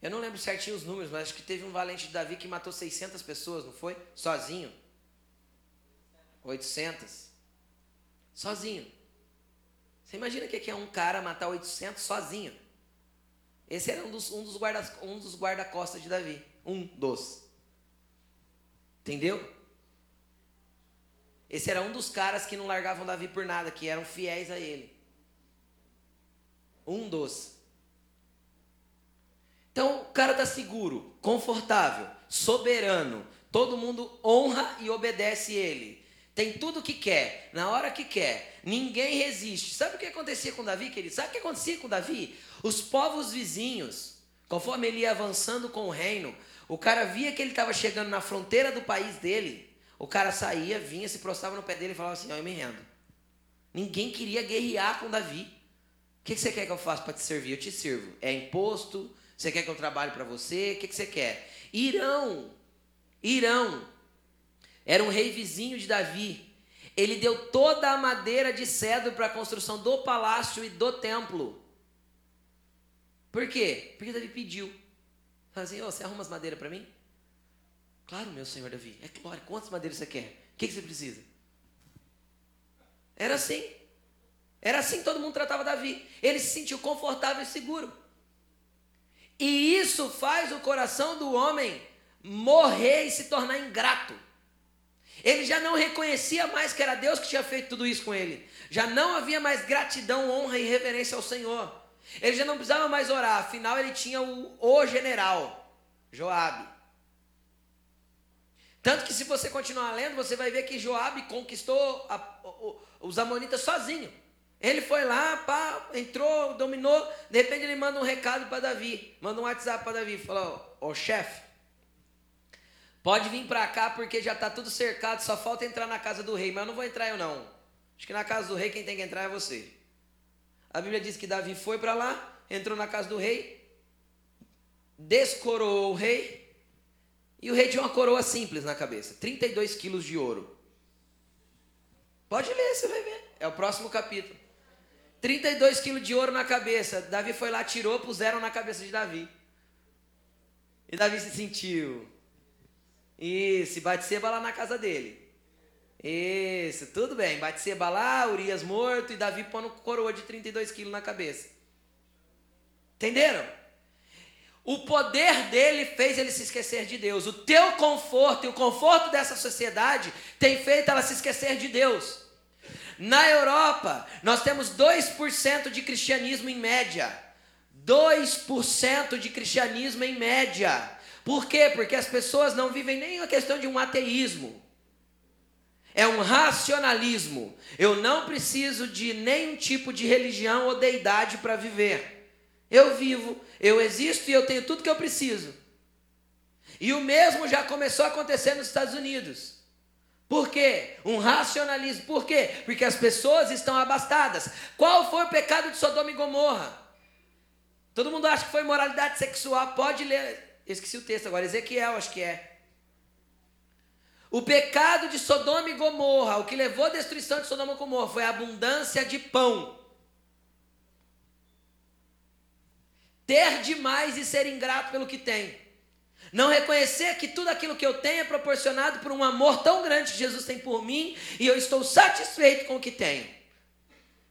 Eu não lembro certinho os números, mas acho que teve um valente de Davi que matou 600 pessoas, não foi? Sozinho. 800. Sozinho. Você imagina o que é um cara matar 800 sozinho? Esse era um dos, um dos guarda-costas um dos guarda de Davi. Um dos. Entendeu? Esse era um dos caras que não largavam Davi por nada, que eram fiéis a ele. Um dos. Então o cara tá seguro, confortável, soberano. Todo mundo honra e obedece ele. Tem tudo que quer, na hora que quer. Ninguém resiste. Sabe o que acontecia com Davi, querido? Sabe o que acontecia com Davi? Os povos vizinhos, conforme ele ia avançando com o reino, o cara via que ele estava chegando na fronteira do país dele. O cara saía, vinha, se prostrava no pé dele e falava assim: eu me rendo. Ninguém queria guerrear com Davi. O que você quer que eu faça para te servir? Eu te sirvo. É imposto, você quer que eu trabalhe para você? O que, que você quer? Irão. Irão. Era um rei vizinho de Davi. Ele deu toda a madeira de cedro para a construção do palácio e do templo. Por quê? Porque Davi pediu. Fala assim, oh, você arruma as madeiras para mim? Claro, meu senhor Davi. É claro. Quantas madeiras você quer? O que, que você precisa? Era assim. Era assim que todo mundo tratava Davi. Ele se sentiu confortável e seguro. E isso faz o coração do homem morrer e se tornar ingrato. Ele já não reconhecia mais que era Deus que tinha feito tudo isso com ele. Já não havia mais gratidão, honra e reverência ao Senhor. Ele já não precisava mais orar, afinal ele tinha o, o general, Joabe. Tanto que se você continuar lendo, você vai ver que Joabe conquistou a, o, os amonitas sozinho. Ele foi lá, pá, entrou, dominou. De repente ele manda um recado para Davi, manda um WhatsApp para Davi, falou: "Ô chefe, pode vir para cá porque já está tudo cercado, só falta entrar na casa do rei, mas eu não vou entrar eu não. Acho que na casa do rei quem tem que entrar é você." A Bíblia diz que Davi foi para lá, entrou na casa do rei, descoroou o rei, e o rei tinha uma coroa simples na cabeça, 32 quilos de ouro. Pode ler, você vai ver. É o próximo capítulo. 32 quilos de ouro na cabeça. Davi foi lá, tirou, puseram na cabeça de Davi. E Davi se sentiu. Isso, Batseba lá na casa dele. Isso, tudo bem. Batseba lá, Urias morto e Davi pondo coroa de 32 quilos na cabeça. Entenderam? O poder dele fez ele se esquecer de Deus. O teu conforto e o conforto dessa sociedade tem feito ela se esquecer de Deus. Na Europa, nós temos 2% de cristianismo em média. 2% de cristianismo em média. Por quê? Porque as pessoas não vivem nem a questão de um ateísmo. É um racionalismo. Eu não preciso de nenhum tipo de religião ou deidade para viver. Eu vivo, eu existo e eu tenho tudo que eu preciso. E o mesmo já começou a acontecer nos Estados Unidos. Por quê? Um racionalismo. Por quê? Porque as pessoas estão abastadas. Qual foi o pecado de Sodoma e Gomorra? Todo mundo acha que foi moralidade sexual. Pode ler. Esqueci o texto agora. Ezequiel, acho que é. O pecado de Sodoma e Gomorra, o que levou à destruição de Sodoma e Gomorra, foi a abundância de pão. Ter demais e ser ingrato pelo que tem. Não reconhecer que tudo aquilo que eu tenho é proporcionado por um amor tão grande que Jesus tem por mim e eu estou satisfeito com o que tenho.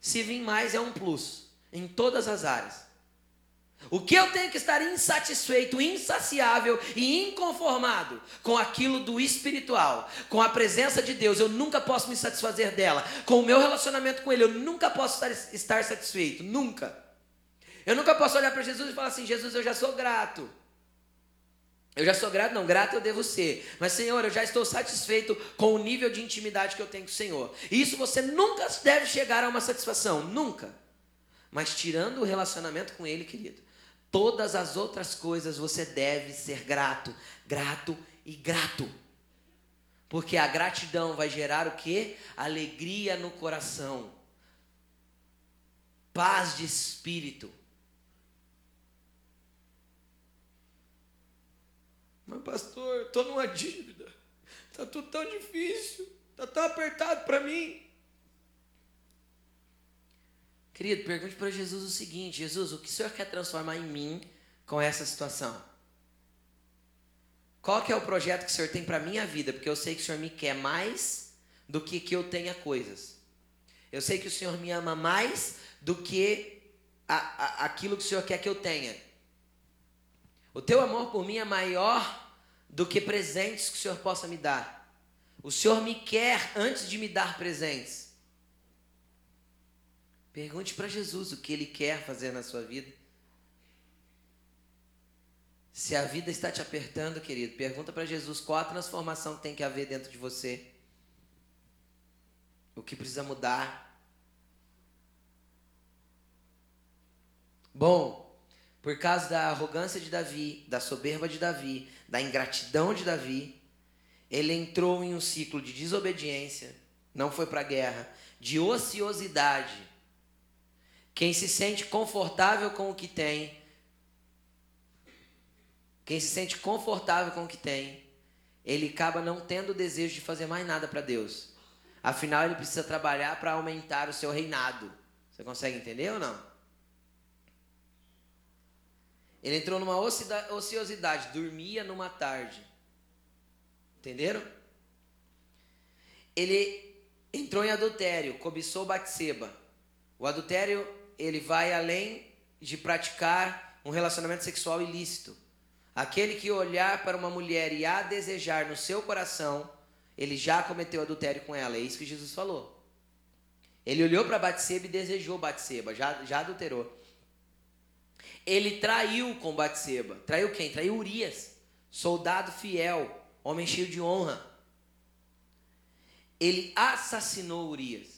Se vir mais é um plus em todas as áreas. O que eu tenho que estar insatisfeito, insaciável e inconformado com aquilo do espiritual, com a presença de Deus, eu nunca posso me satisfazer dela. Com o meu relacionamento com Ele, eu nunca posso estar, estar satisfeito, nunca. Eu nunca posso olhar para Jesus e falar assim: Jesus, eu já sou grato. Eu já sou grato, não, grato eu devo ser. Mas, Senhor, eu já estou satisfeito com o nível de intimidade que eu tenho com o Senhor. Isso você nunca deve chegar a uma satisfação, nunca. Mas tirando o relacionamento com Ele, querido, todas as outras coisas você deve ser grato, grato e grato. Porque a gratidão vai gerar o que? Alegria no coração, paz de espírito. Mas, pastor, estou numa dívida. Está tudo tão difícil. Está tão apertado para mim. Querido, pergunte para Jesus o seguinte: Jesus, o que o Senhor quer transformar em mim com essa situação? Qual que é o projeto que o Senhor tem para minha vida? Porque eu sei que o Senhor me quer mais do que que eu tenha coisas. Eu sei que o Senhor me ama mais do que a, a, aquilo que o Senhor quer que eu tenha. O teu amor por mim é maior do que presentes que o Senhor possa me dar. O Senhor me quer antes de me dar presentes. Pergunte para Jesus o que ele quer fazer na sua vida. Se a vida está te apertando, querido, pergunta para Jesus qual a transformação que tem que haver dentro de você. O que precisa mudar. Bom, por causa da arrogância de Davi, da soberba de Davi, da ingratidão de Davi, ele entrou em um ciclo de desobediência, não foi para a guerra, de ociosidade. Quem se sente confortável com o que tem, quem se sente confortável com o que tem, ele acaba não tendo o desejo de fazer mais nada para Deus. Afinal, ele precisa trabalhar para aumentar o seu reinado. Você consegue entender ou não? Ele entrou numa ociosidade, dormia numa tarde. Entenderam? Ele entrou em adultério, cobiçou Batseba. O adultério, ele vai além de praticar um relacionamento sexual ilícito. Aquele que olhar para uma mulher e a desejar no seu coração, ele já cometeu adultério com ela. É isso que Jesus falou. Ele olhou para Batseba e desejou Batseba, já, já adulterou. Ele traiu com Batseba. Traiu quem? Traiu Urias, soldado fiel, homem cheio de honra. Ele assassinou Urias.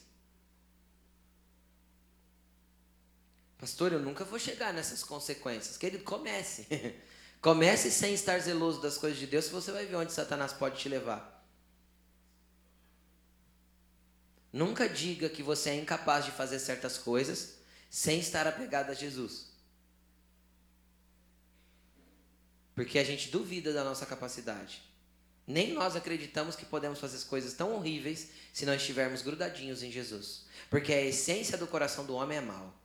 Pastor, eu nunca vou chegar nessas consequências. Querido, comece. comece sem estar zeloso das coisas de Deus, você vai ver onde Satanás pode te levar. Nunca diga que você é incapaz de fazer certas coisas sem estar apegado a Jesus. Porque a gente duvida da nossa capacidade. Nem nós acreditamos que podemos fazer as coisas tão horríveis se nós estivermos grudadinhos em Jesus. Porque a essência do coração do homem é mal.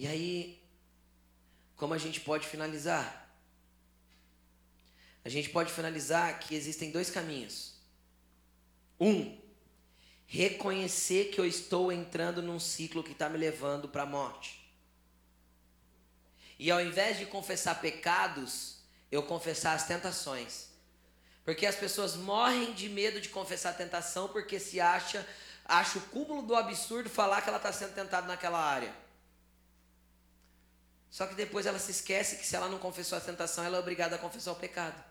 E aí, como a gente pode finalizar? A gente pode finalizar que existem dois caminhos. Um, reconhecer que eu estou entrando num ciclo que está me levando para a morte. E ao invés de confessar pecados, eu confessar as tentações. Porque as pessoas morrem de medo de confessar a tentação porque se acha, acha o cúmulo do absurdo falar que ela está sendo tentada naquela área. Só que depois ela se esquece que se ela não confessou a tentação, ela é obrigada a confessar o pecado.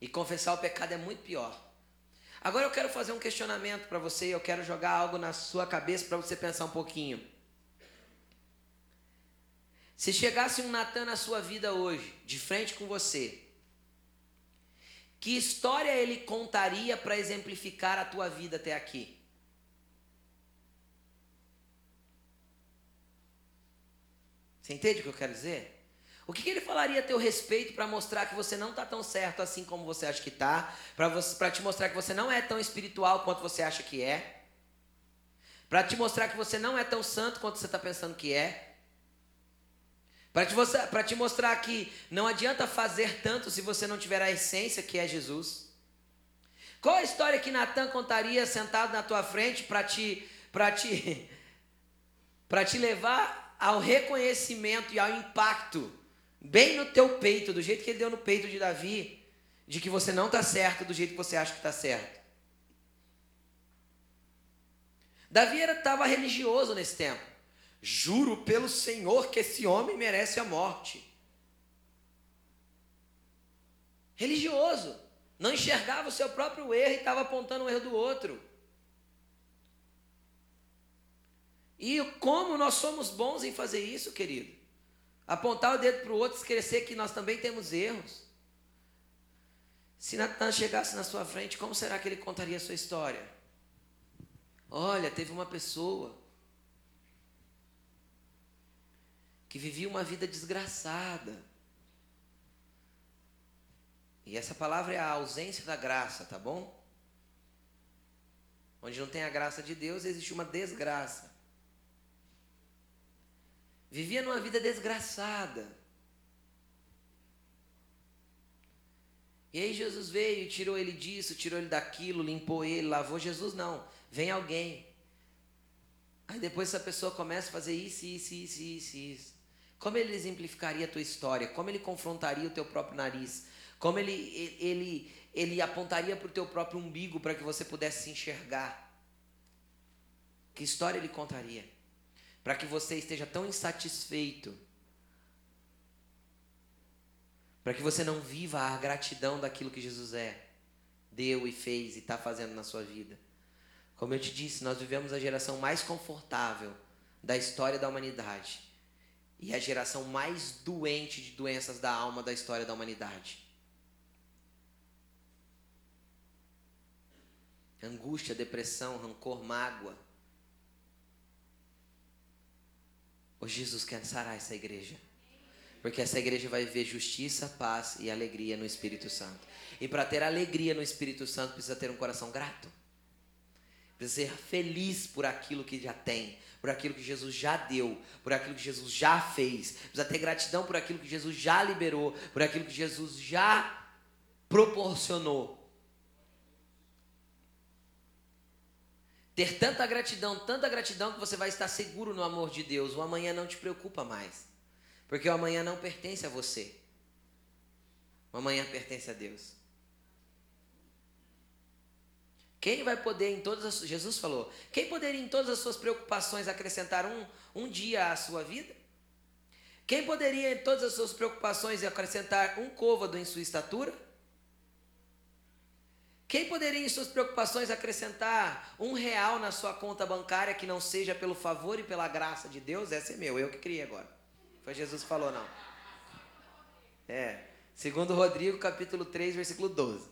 E confessar o pecado é muito pior. Agora eu quero fazer um questionamento para você, eu quero jogar algo na sua cabeça para você pensar um pouquinho. Se chegasse um Natan na sua vida hoje, de frente com você, que história ele contaria para exemplificar a tua vida até aqui? Você entende o que eu quero dizer? O que, que ele falaria a teu respeito para mostrar que você não está tão certo assim como você acha que está? Para te mostrar que você não é tão espiritual quanto você acha que é? Para te mostrar que você não é tão santo quanto você está pensando que é? Para te, te mostrar que não adianta fazer tanto se você não tiver a essência que é Jesus. Qual a história que Natan contaria sentado na tua frente para te, para te, te levar ao reconhecimento e ao impacto, bem no teu peito, do jeito que ele deu no peito de Davi, de que você não está certo do jeito que você acha que está certo. Davi estava religioso nesse tempo. Juro pelo Senhor que esse homem merece a morte. Religioso. Não enxergava o seu próprio erro e estava apontando o erro do outro. E como nós somos bons em fazer isso, querido? Apontar o dedo para o outro, esquecer que nós também temos erros. Se Natan chegasse na sua frente, como será que ele contaria a sua história? Olha, teve uma pessoa que vivia uma vida desgraçada. E essa palavra é a ausência da graça, tá bom? Onde não tem a graça de Deus, existe uma desgraça. Vivia numa vida desgraçada. E aí Jesus veio tirou ele disso, tirou ele daquilo, limpou ele, lavou. Jesus não. Vem alguém. Aí depois essa pessoa começa a fazer isso, isso, isso, isso, isso. Como ele exemplificaria a tua história? Como ele confrontaria o teu próprio nariz? como ele, ele, ele apontaria para o teu próprio umbigo para que você pudesse se enxergar. Que história ele contaria? Para que você esteja tão insatisfeito, para que você não viva a gratidão daquilo que Jesus é, deu e fez e está fazendo na sua vida. Como eu te disse, nós vivemos a geração mais confortável da história da humanidade e a geração mais doente de doenças da alma da história da humanidade. Angústia, depressão, rancor, mágoa. Hoje Jesus quer sarar essa igreja. Porque essa igreja vai viver justiça, paz e alegria no Espírito Santo. E para ter alegria no Espírito Santo, precisa ter um coração grato. Precisa ser feliz por aquilo que já tem, por aquilo que Jesus já deu, por aquilo que Jesus já fez. Precisa ter gratidão por aquilo que Jesus já liberou, por aquilo que Jesus já proporcionou. Ter tanta gratidão, tanta gratidão que você vai estar seguro no amor de Deus. O amanhã não te preocupa mais. Porque o amanhã não pertence a você. O amanhã pertence a Deus. Quem vai poder em todas as Jesus falou, quem poderia em todas as suas preocupações acrescentar um, um dia à sua vida? Quem poderia em todas as suas preocupações acrescentar um côvado em sua estatura? Quem poderia em suas preocupações acrescentar um real na sua conta bancária que não seja pelo favor e pela graça de Deus? Esse é meu, eu que criei agora. Foi Jesus que falou, não. É. Segundo Rodrigo, capítulo 3, versículo 12.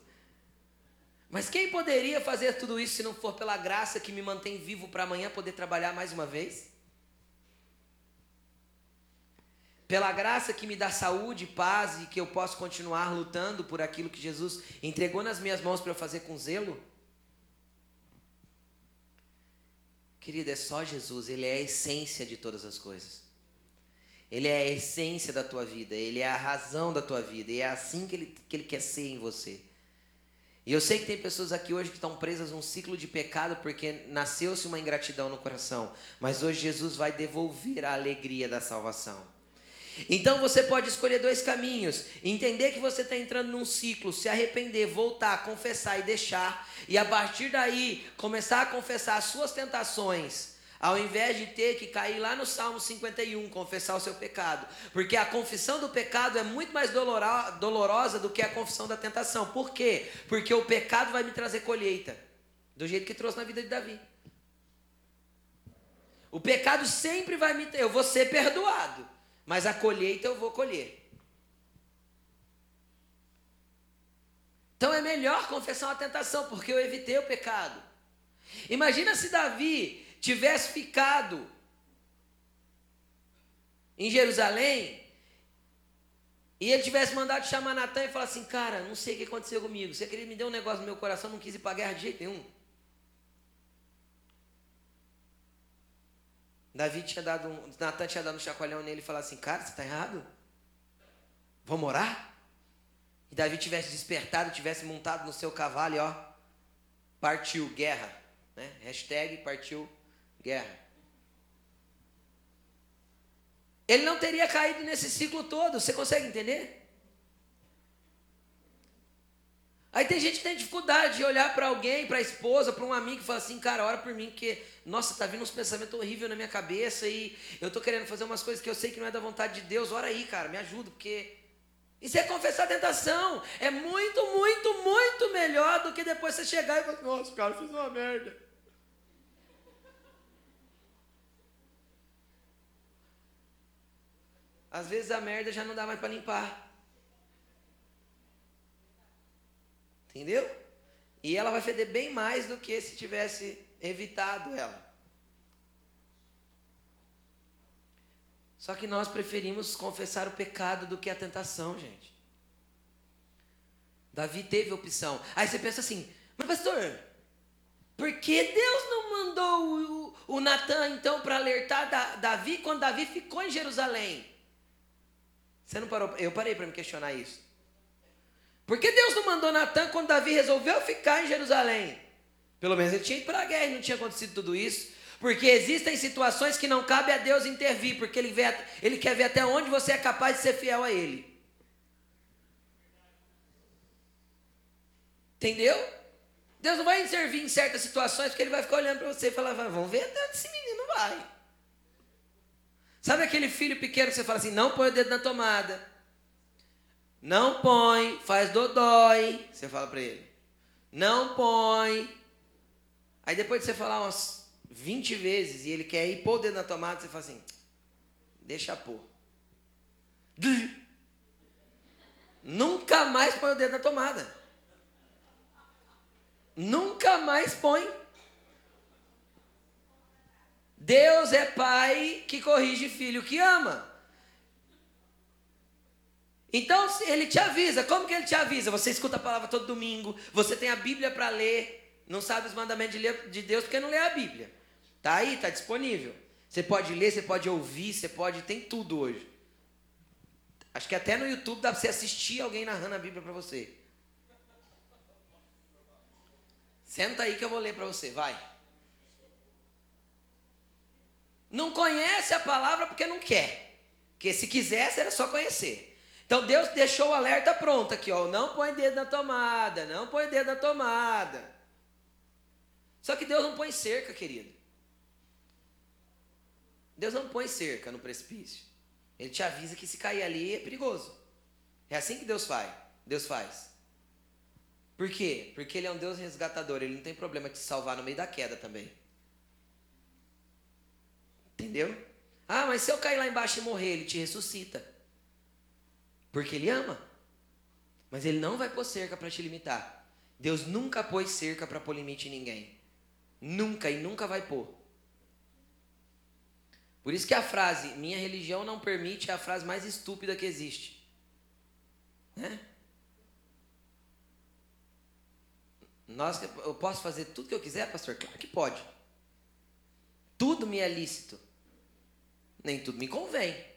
Mas quem poderia fazer tudo isso se não for pela graça que me mantém vivo para amanhã poder trabalhar mais uma vez? Pela graça que me dá saúde, paz e que eu posso continuar lutando por aquilo que Jesus entregou nas minhas mãos para eu fazer com zelo? Querida, é só Jesus, Ele é a essência de todas as coisas. Ele é a essência da tua vida, Ele é a razão da tua vida, e é assim que Ele, que ele quer ser em você. E eu sei que tem pessoas aqui hoje que estão presas num ciclo de pecado porque nasceu-se uma ingratidão no coração, mas hoje Jesus vai devolver a alegria da salvação. Então você pode escolher dois caminhos: entender que você está entrando num ciclo, se arrepender, voltar, confessar e deixar, e a partir daí começar a confessar as suas tentações, ao invés de ter que cair lá no Salmo 51, confessar o seu pecado. Porque a confissão do pecado é muito mais dolorosa do que a confissão da tentação. Por quê? Porque o pecado vai me trazer colheita, do jeito que trouxe na vida de Davi. O pecado sempre vai me. Eu vou ser perdoado mas a colheita eu vou colher. Então é melhor confessar uma tentação, porque eu evitei o pecado. Imagina se Davi tivesse ficado em Jerusalém e ele tivesse mandado chamar Natan e falar assim: Cara, não sei o que aconteceu comigo. Você queria me dar um negócio no meu coração, não quis ir para a guerra de jeito nenhum. Davi tinha dado um, Natan tinha dado um chacoalhão nele e falado assim, cara, você está errado? Vamos orar? E Davi tivesse despertado, tivesse montado no seu cavalo e ó, partiu, guerra. Né? Hashtag partiu, guerra. Ele não teria caído nesse ciclo todo, você consegue entender? Aí tem gente que tem dificuldade de olhar para alguém, para a esposa, para um amigo e falar assim, cara, ora por mim, porque, nossa, tá vindo uns pensamentos horríveis na minha cabeça e eu tô querendo fazer umas coisas que eu sei que não é da vontade de Deus, ora aí, cara, me ajuda, porque isso é confessar a tentação. É muito, muito, muito melhor do que depois você chegar e falar, nossa, cara, fiz uma merda. Às vezes a merda já não dá mais para limpar. Entendeu? E ela vai feder bem mais do que se tivesse evitado ela. Só que nós preferimos confessar o pecado do que a tentação, gente. Davi teve opção. Aí você pensa assim, mas pastor, por que Deus não mandou o, o Natan então para alertar da, Davi quando Davi ficou em Jerusalém? Você não parou? Eu parei para me questionar isso. Por que Deus não mandou Natan quando Davi resolveu ficar em Jerusalém? Pelo menos ele tinha ido para a guerra e não tinha acontecido tudo isso. Porque existem situações que não cabe a Deus intervir, porque ele, vê, ele quer ver até onde você é capaz de ser fiel a Ele. Entendeu? Deus não vai servir em certas situações porque ele vai ficar olhando para você e falar, vamos ver até onde esse menino vai. Sabe aquele filho pequeno que você fala assim, não põe o dedo na tomada. Não põe, faz dodói. Você fala para ele. Não põe. Aí depois de você falar umas 20 vezes e ele quer ir pôr o dedo na tomada, você fala assim, deixa pôr. Nunca mais põe o dedo na tomada. Nunca mais põe. Deus é pai que corrige filho que ama. Então ele te avisa. Como que ele te avisa? Você escuta a palavra todo domingo, você tem a Bíblia para ler, não sabe os mandamentos de Deus porque não lê a Bíblia. Tá aí, tá disponível. Você pode ler, você pode ouvir, você pode, tem tudo hoje. Acho que até no YouTube dá para você assistir alguém narrando a Bíblia para você. Senta aí que eu vou ler para você, vai. Não conhece a palavra porque não quer. Porque se quisesse era só conhecer. Então Deus deixou o alerta pronto aqui, ó. Não põe dedo na tomada, não põe dedo na tomada. Só que Deus não põe cerca, querido. Deus não põe cerca no precipício. Ele te avisa que se cair ali é perigoso. É assim que Deus faz. Deus faz. Por quê? Porque ele é um Deus resgatador, ele não tem problema de te salvar no meio da queda também. Entendeu? Ah, mas se eu cair lá embaixo e morrer, ele te ressuscita. Porque ele ama. Mas ele não vai pôr cerca para te limitar. Deus nunca pôs cerca para pôr limite em ninguém. Nunca e nunca vai pôr. Por isso que a frase minha religião não permite é a frase mais estúpida que existe. Né? Nós, eu posso fazer tudo que eu quiser, pastor? Claro que pode. Tudo me é lícito. Nem tudo me convém.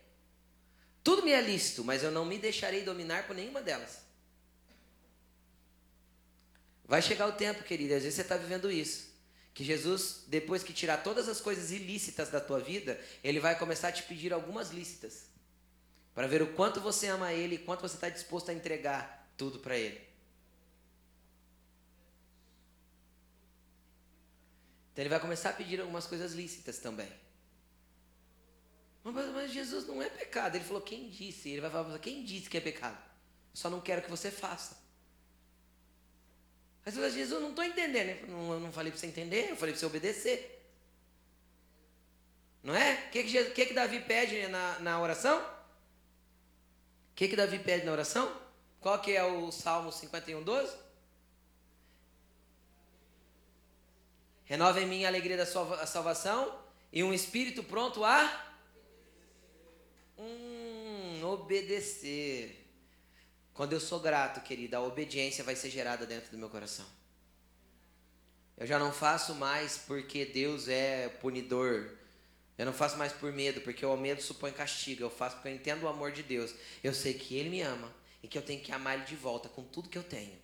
Tudo me é lícito, mas eu não me deixarei dominar por nenhuma delas. Vai chegar o tempo, querido, às vezes você está vivendo isso. Que Jesus, depois que tirar todas as coisas ilícitas da tua vida, Ele vai começar a te pedir algumas lícitas. Para ver o quanto você ama Ele e quanto você está disposto a entregar tudo para Ele. Então ele vai começar a pedir algumas coisas lícitas também. Mas, mas Jesus não é pecado. Ele falou, quem disse? Ele vai falar, quem disse que é pecado? Só não quero que você faça. Mas você Jesus, não estou entendendo. Não, eu não falei para você entender, eu falei para você obedecer. Não é? O que, que, que, que Davi pede na, na oração? O que, que Davi pede na oração? Qual que é o Salmo 51, 12? Renova em mim a alegria da salvação e um espírito pronto a hum, obedecer. Quando eu sou grato, querida, a obediência vai ser gerada dentro do meu coração. Eu já não faço mais porque Deus é punidor. Eu não faço mais por medo, porque o medo supõe castigo. Eu faço porque eu entendo o amor de Deus. Eu sei que Ele me ama e que eu tenho que amar Ele de volta com tudo que eu tenho.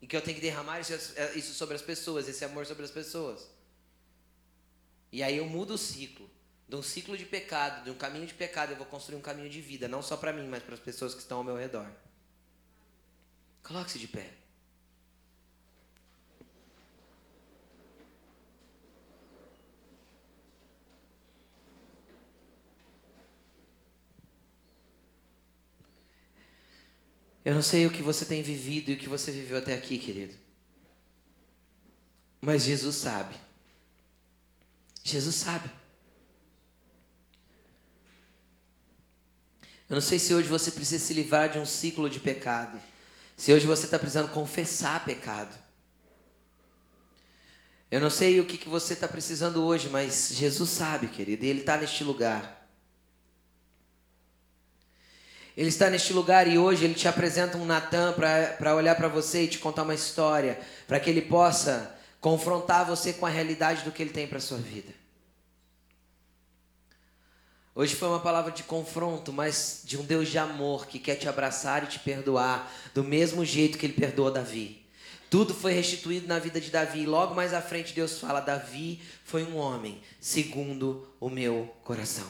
E que eu tenho que derramar isso sobre as pessoas, esse amor sobre as pessoas. E aí eu mudo o ciclo. De um ciclo de pecado, de um caminho de pecado, eu vou construir um caminho de vida, não só para mim, mas para as pessoas que estão ao meu redor. Coloque-se de pé. Eu não sei o que você tem vivido e o que você viveu até aqui, querido. Mas Jesus sabe. Jesus sabe. Eu não sei se hoje você precisa se livrar de um ciclo de pecado. Se hoje você está precisando confessar pecado. Eu não sei o que, que você está precisando hoje, mas Jesus sabe, querido, e Ele está neste lugar. Ele está neste lugar e hoje ele te apresenta um Natan para olhar para você e te contar uma história, para que ele possa confrontar você com a realidade do que ele tem para sua vida. Hoje foi uma palavra de confronto, mas de um Deus de amor que quer te abraçar e te perdoar do mesmo jeito que ele perdoou Davi. Tudo foi restituído na vida de Davi. Logo mais à frente Deus fala: Davi foi um homem segundo o meu coração.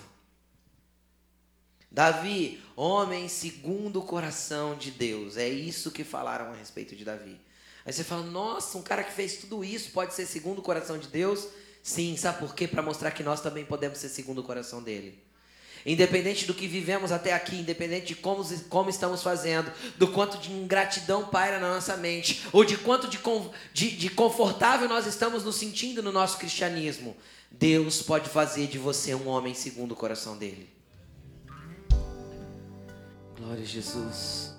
Davi, homem segundo o coração de Deus. É isso que falaram a respeito de Davi. Aí você fala, nossa, um cara que fez tudo isso pode ser segundo o coração de Deus? Sim, sabe por quê? Para mostrar que nós também podemos ser segundo o coração dele. Independente do que vivemos até aqui, independente de como, como estamos fazendo, do quanto de ingratidão paira na nossa mente, ou de quanto de, de, de confortável nós estamos nos sentindo no nosso cristianismo, Deus pode fazer de você um homem segundo o coração dele. Glória a Jesus.